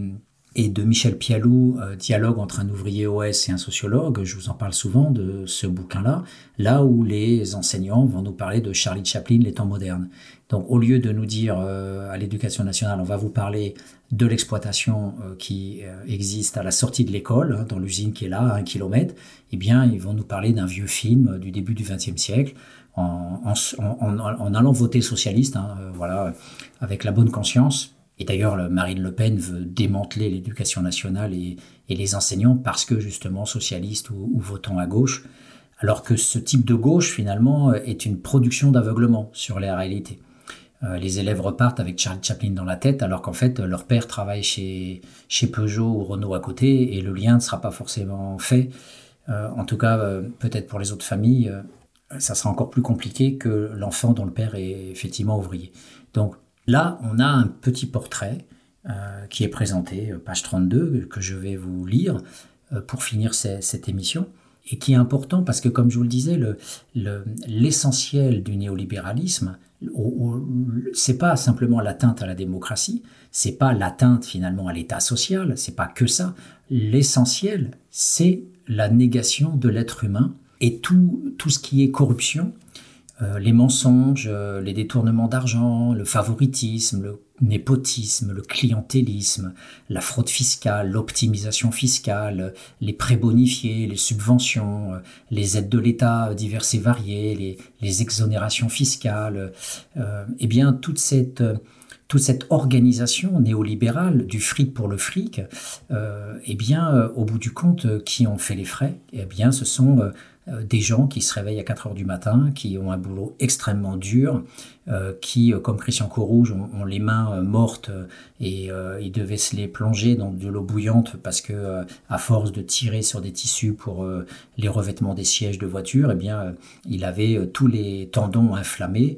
et de Michel Pialou, euh, Dialogue entre un ouvrier OS et un sociologue. Je vous en parle souvent de ce bouquin-là, là où les enseignants vont nous parler de Charlie Chaplin, les temps modernes. Donc au lieu de nous dire euh, à l'éducation nationale, on va vous parler de l'exploitation euh, qui existe à la sortie de l'école, hein, dans l'usine qui est là, à un kilomètre, eh bien ils vont nous parler d'un vieux film du début du XXe siècle, en, en, allant voter socialiste, hein, voilà, avec la bonne conscience et d'ailleurs, Marine Le Pen veut démanteler l'éducation nationale et, les enseignants parce que justement socialistes ou, ou votant à gauche, alors que ce type de gauche finalement est une production d'aveuglement sur les réalités. Euh, les élèves repartent avec Charlie Chaplin dans la tête, alors qu'en fait leur père travaille chez, chez Peugeot ou Renault à côté et le lien ne sera pas forcément fait. Euh, en tout cas, euh, peut-être pour les autres familles, ça sera encore plus compliqué que l'enfant dont le père est effectivement ouvrier. Donc Là, on a un petit portrait euh, qui est présenté, euh, page 32, que je vais vous lire euh, pour finir cette émission, et qui est important parce que, comme je vous le disais, l'essentiel du néolibéralisme, c'est pas simplement l'atteinte à la démocratie, c'est pas l'atteinte finalement à l'état social, c'est pas que ça. L'essentiel, c'est la négation de l'être humain et tout, tout ce qui est corruption, euh, les mensonges, euh, les détournements d'argent, le favoritisme, le népotisme, le clientélisme, la fraude fiscale, l'optimisation fiscale, les prêts bonifiés, les subventions, euh, les aides de l'État diverses et variées, les, exonérations fiscales, eh bien toute cette toute cette organisation néolibérale du fric pour le fric, eh bien, au bout du compte, qui ont fait les frais Eh bien, ce sont des gens qui se réveillent à 4 heures du matin, qui ont un boulot extrêmement dur, euh, qui, euh, comme Christian Courrouge, ont, les mains mortes et ils devaient se les plonger dans de l'eau bouillante parce que, à force de tirer sur des tissus pour les revêtements des sièges de voiture, eh bien, il avait tous les tendons inflammés.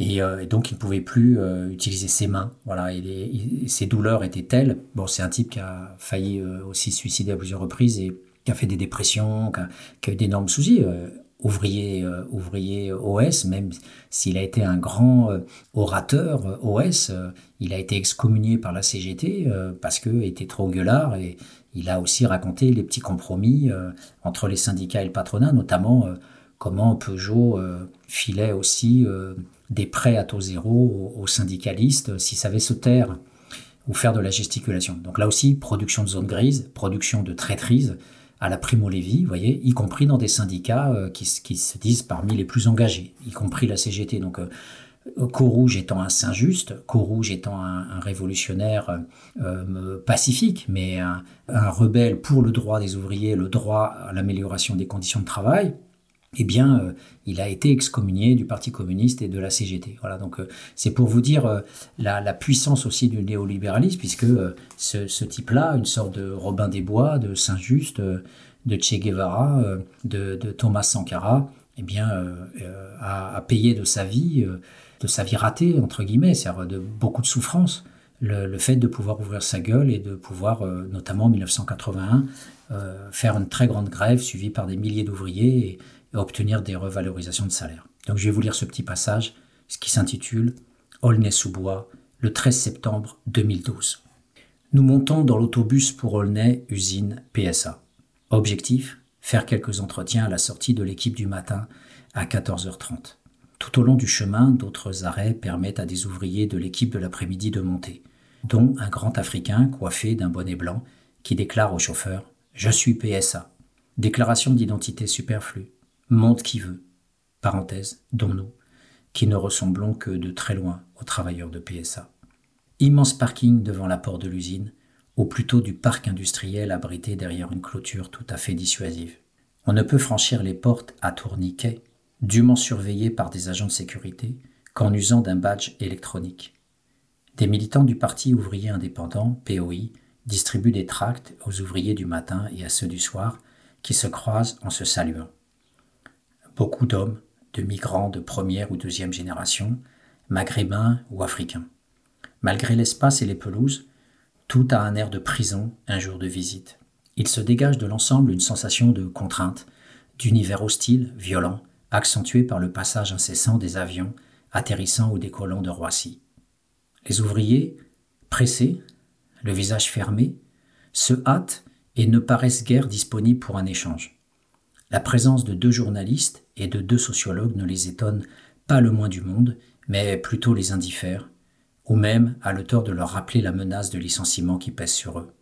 Et, donc, il ne pouvait plus utiliser ses mains. Voilà, et, ses douleurs étaient telles. Bon, c'est un type qui a failli aussi se suicider à plusieurs reprises et a fait des dépressions, qui a, eu d'énormes soucis. Euh, ouvrier, euh, ouvrier OS, même s'il a été un grand euh, orateur OS, il a été excommunié par la CGT parce qu'il était trop gueulard et il a aussi raconté les petits compromis entre les syndicats et le patronat, notamment comment Peugeot filait aussi des prêts à taux zéro aux, syndicalistes s'ils savaient se taire ou faire de la gesticulation. Donc là aussi, production de zone grise, production de traîtrise, à la Primo Levi, voyez, y compris dans des syndicats euh, qui, se disent parmi les plus engagés, y compris la CGT. Donc, euh, Rouge étant un saint juste, Rouge étant un, révolutionnaire euh, pacifique, mais un, rebelle pour le droit des ouvriers, le droit à l'amélioration des conditions de travail, eh bien, euh, il a été excommunié du Parti communiste et de la CGT. Voilà, donc euh, c'est pour vous dire euh, la, puissance aussi du néolibéralisme, puisque ce, type-là, une sorte de Robin des Bois, de Saint-Just, de Che Guevara, de, Thomas Sankara, eh bien, a, payé de sa vie, de sa vie ratée, entre guillemets, c'est-à-dire de beaucoup de souffrance, le, fait de pouvoir ouvrir sa gueule et de pouvoir, notamment en 1981, faire une très grande grève suivie par des milliers d'ouvriers et, et obtenir des revalorisations de salaire. Donc je vais vous lire ce petit passage, ce qui s'intitule Aulnay-sous-Bois, le 13 septembre 2012. Nous montons dans l'autobus pour Aulnay, usine PSA. Objectif faire quelques entretiens à la sortie de l'équipe du matin à 14h30. Tout au long du chemin, d'autres arrêts permettent à des ouvriers de l'équipe de l'après-midi de monter, dont un grand Africain coiffé d'un bonnet blanc qui déclare au chauffeur Je suis PSA. Déclaration d'identité superflue. Monte qui veut. Parenthèse, dont nous, qui ne ressemblons que de très loin aux travailleurs de PSA. Immense parking devant la porte de l'usine, ou plutôt du parc industriel abrité derrière une clôture tout à fait dissuasive. On ne peut franchir les portes à tourniquet, dûment surveillées par des agents de sécurité, qu'en usant d'un badge électronique. Des militants du Parti ouvrier indépendant, POI, distribuent des tracts aux ouvriers du matin et à ceux du soir qui se croisent en se saluant. Beaucoup d'hommes, de migrants de première ou deuxième génération, maghrébins ou africains. Malgré l'espace et les pelouses, tout a un air de prison un jour de visite. Il se dégage de l'ensemble une sensation de contrainte, d'univers hostile, violent, accentué par le passage incessant des avions atterrissant ou décollant de Roissy. Les ouvriers, pressés, le visage fermé, se hâtent et ne paraissent guère disponibles pour un échange. La présence de deux journalistes et de deux sociologues ne les étonne pas le moins du monde, mais plutôt les indiffère, ou même a le tort de leur rappeler la menace de licenciement qui pèse sur eux.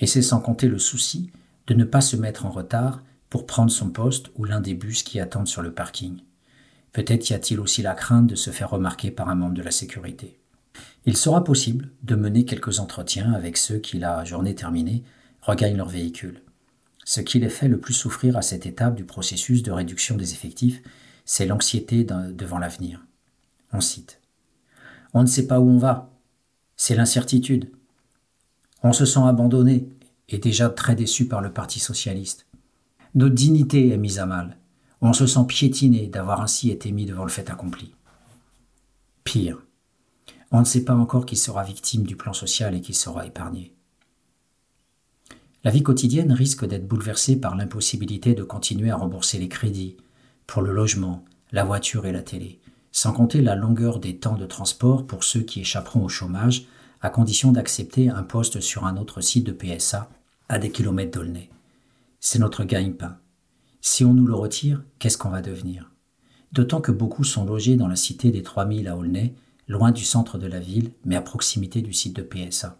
Et c'est sans compter le souci de ne pas se mettre en retard pour prendre son poste ou l'un des bus qui attendent sur le parking. Peut-être y a-t-il aussi la crainte de se faire remarquer par un membre de la sécurité. Il sera possible de mener quelques entretiens avec ceux qui, la journée terminée, regagnent leur véhicule. Ce qui les fait le plus souffrir à cette étape du processus de réduction des effectifs, c'est l'anxiété devant l'avenir. On cite. On ne sait pas où on va. C'est l'incertitude. On se sent abandonné et déjà très déçu par le Parti socialiste. Notre dignité est mise à mal. On se sent piétiné d'avoir ainsi été mis devant le fait accompli. Pire, on ne sait pas encore qui sera victime du plan social et qui sera épargné. La vie quotidienne risque d'être bouleversée par l'impossibilité de continuer à rembourser les crédits pour le logement, la voiture et la télé, sans compter la longueur des temps de transport pour ceux qui échapperont au chômage, à condition d'accepter un poste sur un autre site de PSA à des kilomètres d'Aulnay. C'est notre gagne-pain. Si on nous le retire, qu'est-ce qu'on va devenir? D'autant que beaucoup sont logés dans la cité des 3000 à Aulnay, loin du centre de la ville, mais à proximité du site de PSA.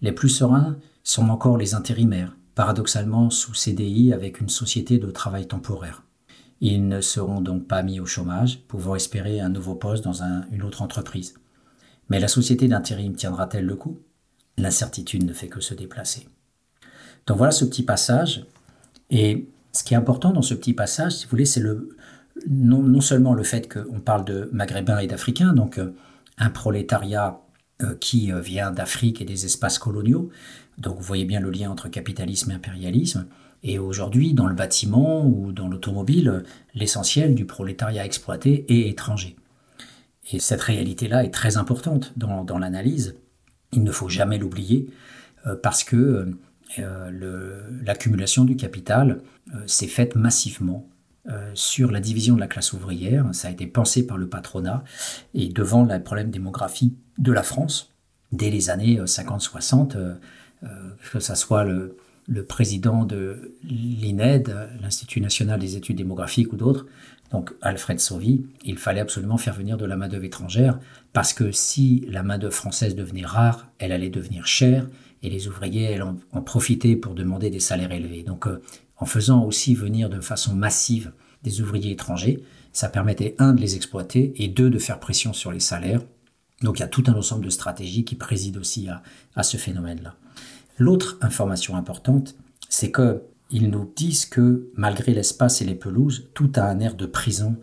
Les plus sereins sont encore les intérimaires, paradoxalement sous CDI avec une société de travail temporaire. Ils ne seront donc pas mis au chômage, pouvant espérer un nouveau poste dans une autre entreprise. Mais la société d'intérim tiendra-t-elle le coup? L'incertitude ne fait que se déplacer. Donc voilà ce petit passage. Et ce qui est important dans ce petit passage, si vous voulez, c'est le, non, non, seulement le fait qu'on parle de maghrébins et d'africains, donc euh, un prolétariat euh, qui euh, vient d'Afrique et des espaces coloniaux. Donc vous voyez bien le lien entre capitalisme et impérialisme. Et aujourd'hui, dans le bâtiment ou dans l'automobile, l'essentiel du prolétariat exploité est étranger. Et cette réalité-là est très importante dans, l'analyse. Il ne faut jamais l'oublier euh, parce que l'accumulation du capital s'est faite massivement sur la division de la classe ouvrière. Ça a été pensé par le patronat et devant le problème démographique de la France dès les années 50-60, euh, euh, que ce soit le, président de l'INED, l'Institut national des études démographiques ou d'autres, donc Alfred Sauvy, il fallait absolument faire venir de la main-d'œuvre étrangère parce que si la main-d'œuvre française devenait rare, elle allait devenir chère et les ouvriers allaient en, profiter pour demander des salaires élevés. Donc euh, en faisant aussi venir de façon massive des ouvriers étrangers, ça permettait un de les exploiter et deux de faire pression sur les salaires donc il y a tout un ensemble de stratégies qui président aussi à, ce phénomène-là. L'autre information importante, c'est qu'ils nous disent que malgré l'espace et les pelouses, tout a un air de prison,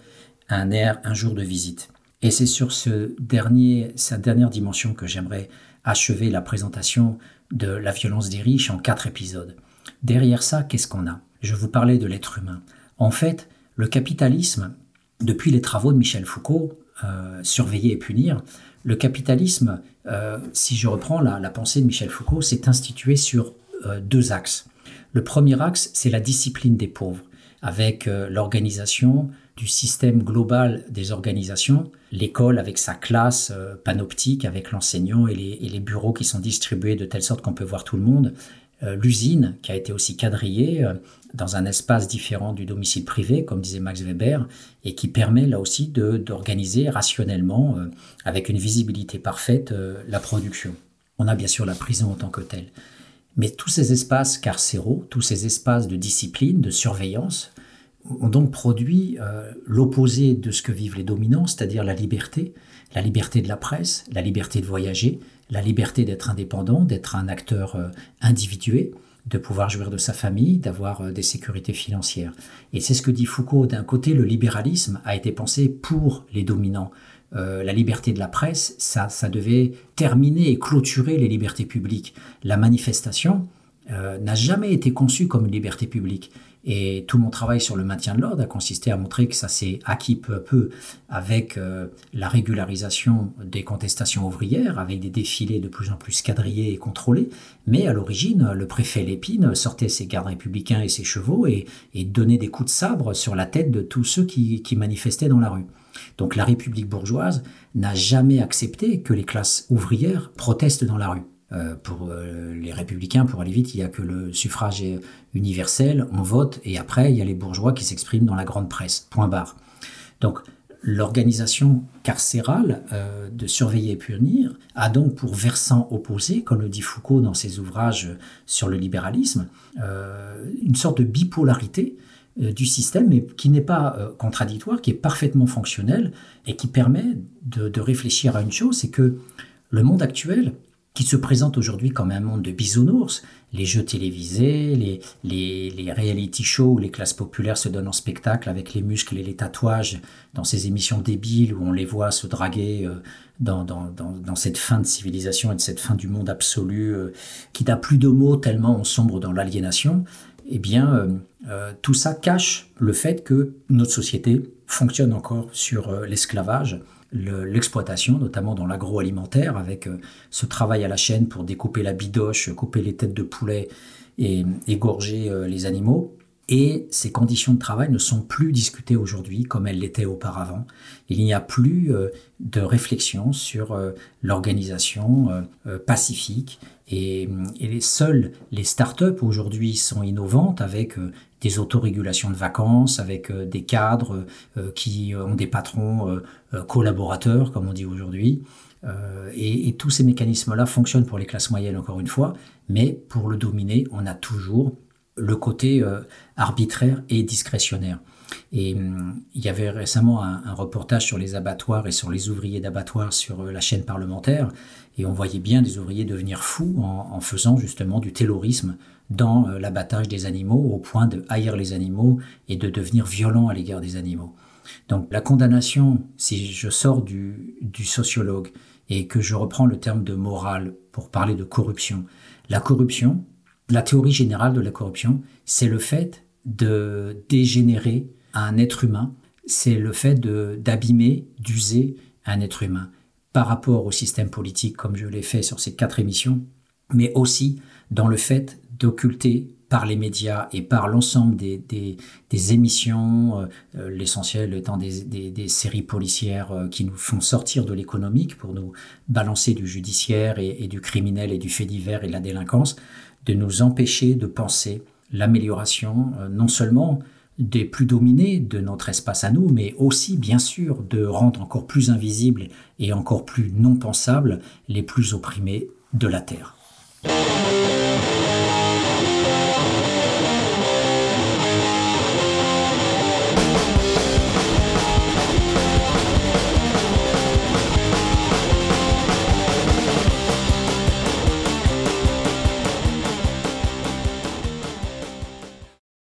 un air, un jour de visite. Et c'est sur ce dernier, cette dernière dimension que j'aimerais achever la présentation de la violence des riches en quatre épisodes. Derrière ça, qu'est-ce qu'on a? Je vous parlais de l'être humain. En fait, Le capitalisme, depuis les travaux de Michel Foucault, euh, Surveiller et punir, le capitalisme, euh, si je reprends la, pensée de Michel Foucault, s'est institué sur euh, deux axes. Le premier axe, c'est la discipline des pauvres, avec l'organisation du système global des organisations, l'école avec sa classe panoptique, avec l'enseignant et les, bureaux qui sont distribués de telle sorte qu'on peut voir tout le monde, l'usine qui a été aussi quadrillée euh, dans un espace différent du domicile privé, comme disait Max Weber, et qui permet là aussi d'organiser rationnellement, euh, avec une visibilité parfaite, la production. On a bien sûr la prison en tant que telle. Mais tous ces espaces carcéraux, tous ces espaces de discipline, de surveillance, ont donc produit l'opposé de ce que vivent les dominants, c'est-à-dire la liberté, la liberté de la presse, la liberté de voyager, la liberté d'être indépendant, d'être un acteur euh, individué, de pouvoir jouir de sa famille, d'avoir euh, des sécurités financières. Et c'est ce que dit Foucault. D'un côté, le libéralisme a été pensé pour les dominants. Euh, la liberté de la presse, ça, ça devait terminer et clôturer les libertés publiques. La manifestation n'a jamais été conçue comme une liberté publique. Et tout mon travail sur le maintien de l'ordre a consisté à montrer que ça s'est acquis peu à peu avec euh, la régularisation des contestations ouvrières, avec des défilés de plus en plus quadrillés et contrôlés. Mais à l'origine, le préfet Lépine sortait ses gardes républicains et ses chevaux et, donnait des coups de sabre sur la tête de tous ceux qui manifestaient dans la rue. Donc la République bourgeoise n'a jamais accepté que les classes ouvrières protestent dans la rue. Euh, pour euh, les républicains, pour aller vite, il n'y a que le suffrage universel, on vote, et après, il y a les bourgeois qui s'expriment dans la grande presse. Point barre. Donc, l'organisation carcérale euh, de surveiller et punir a donc pour versant opposé, comme le dit Foucault dans ses ouvrages sur le libéralisme, une sorte de bipolarité du système, mais qui n'est pas contradictoire, qui est parfaitement fonctionnel et qui permet de, de réfléchir à une chose, c'est que le monde actuel qui se présente aujourd'hui comme un monde de bisounours. Les jeux télévisés, les, les, reality shows où les classes populaires se donnent en spectacle avec les muscles et les tatouages dans ces émissions débiles où on les voit se draguer euh, dans, dans, dans, dans cette fin de civilisation et de cette fin du monde absolu euh, qui n'a plus de mots tellement on sombre dans l'aliénation. Eh bien, euh, tout ça cache le fait que notre société fonctionne encore sur l'esclavage l'exploitation, notamment dans l'agroalimentaire, avec euh, ce travail à la chaîne pour découper la bidoche, couper les têtes de poulet et égorger euh, les animaux. Et ces conditions de travail ne sont plus discutées aujourd'hui comme elles l'étaient auparavant. Il n'y a plus euh, de réflexion sur l'organisation pacifique et, les, seules les startups aujourd'hui sont innovantes avec des autorégulations de vacances, avec euh, des cadres euh, qui ont des patrons euh, collaborateurs, comme on dit aujourd'hui. Et, et, tous ces mécanismes-là fonctionnent pour les classes moyennes, encore une fois, mais pour le dominer, on a toujours le côté arbitraire et discrétionnaire. Et hum, il y avait récemment un, reportage sur les abattoirs et sur les ouvriers d'abattoirs sur la chaîne parlementaire, et on voyait bien des ouvriers devenir fous en, faisant justement du terrorisme dans euh, l'abattage des animaux au point de haïr les animaux et de devenir violent à l'égard des animaux. Donc la condamnation, si je sors du sociologue et que je reprends le terme de morale pour parler de corruption, la corruption, la théorie générale de la corruption, c'est le fait de dégénérer un être humain, c'est le fait d'abîmer, d'user un être humain par rapport au système politique comme je l'ai fait sur ces quatre émissions, mais aussi dans le fait d'occulter par les médias et par l'ensemble des, des, émissions, euh, euh, l'essentiel étant des, des, séries policières euh, qui nous font sortir de l'économique pour nous balancer du judiciaire et, du criminel et du fait divers et de la délinquance, de nous empêcher de penser l'amélioration non seulement des plus dominés de notre espace à nous, mais aussi bien sûr de rendre encore plus invisibles et encore plus non pensables les plus opprimés de la Terre.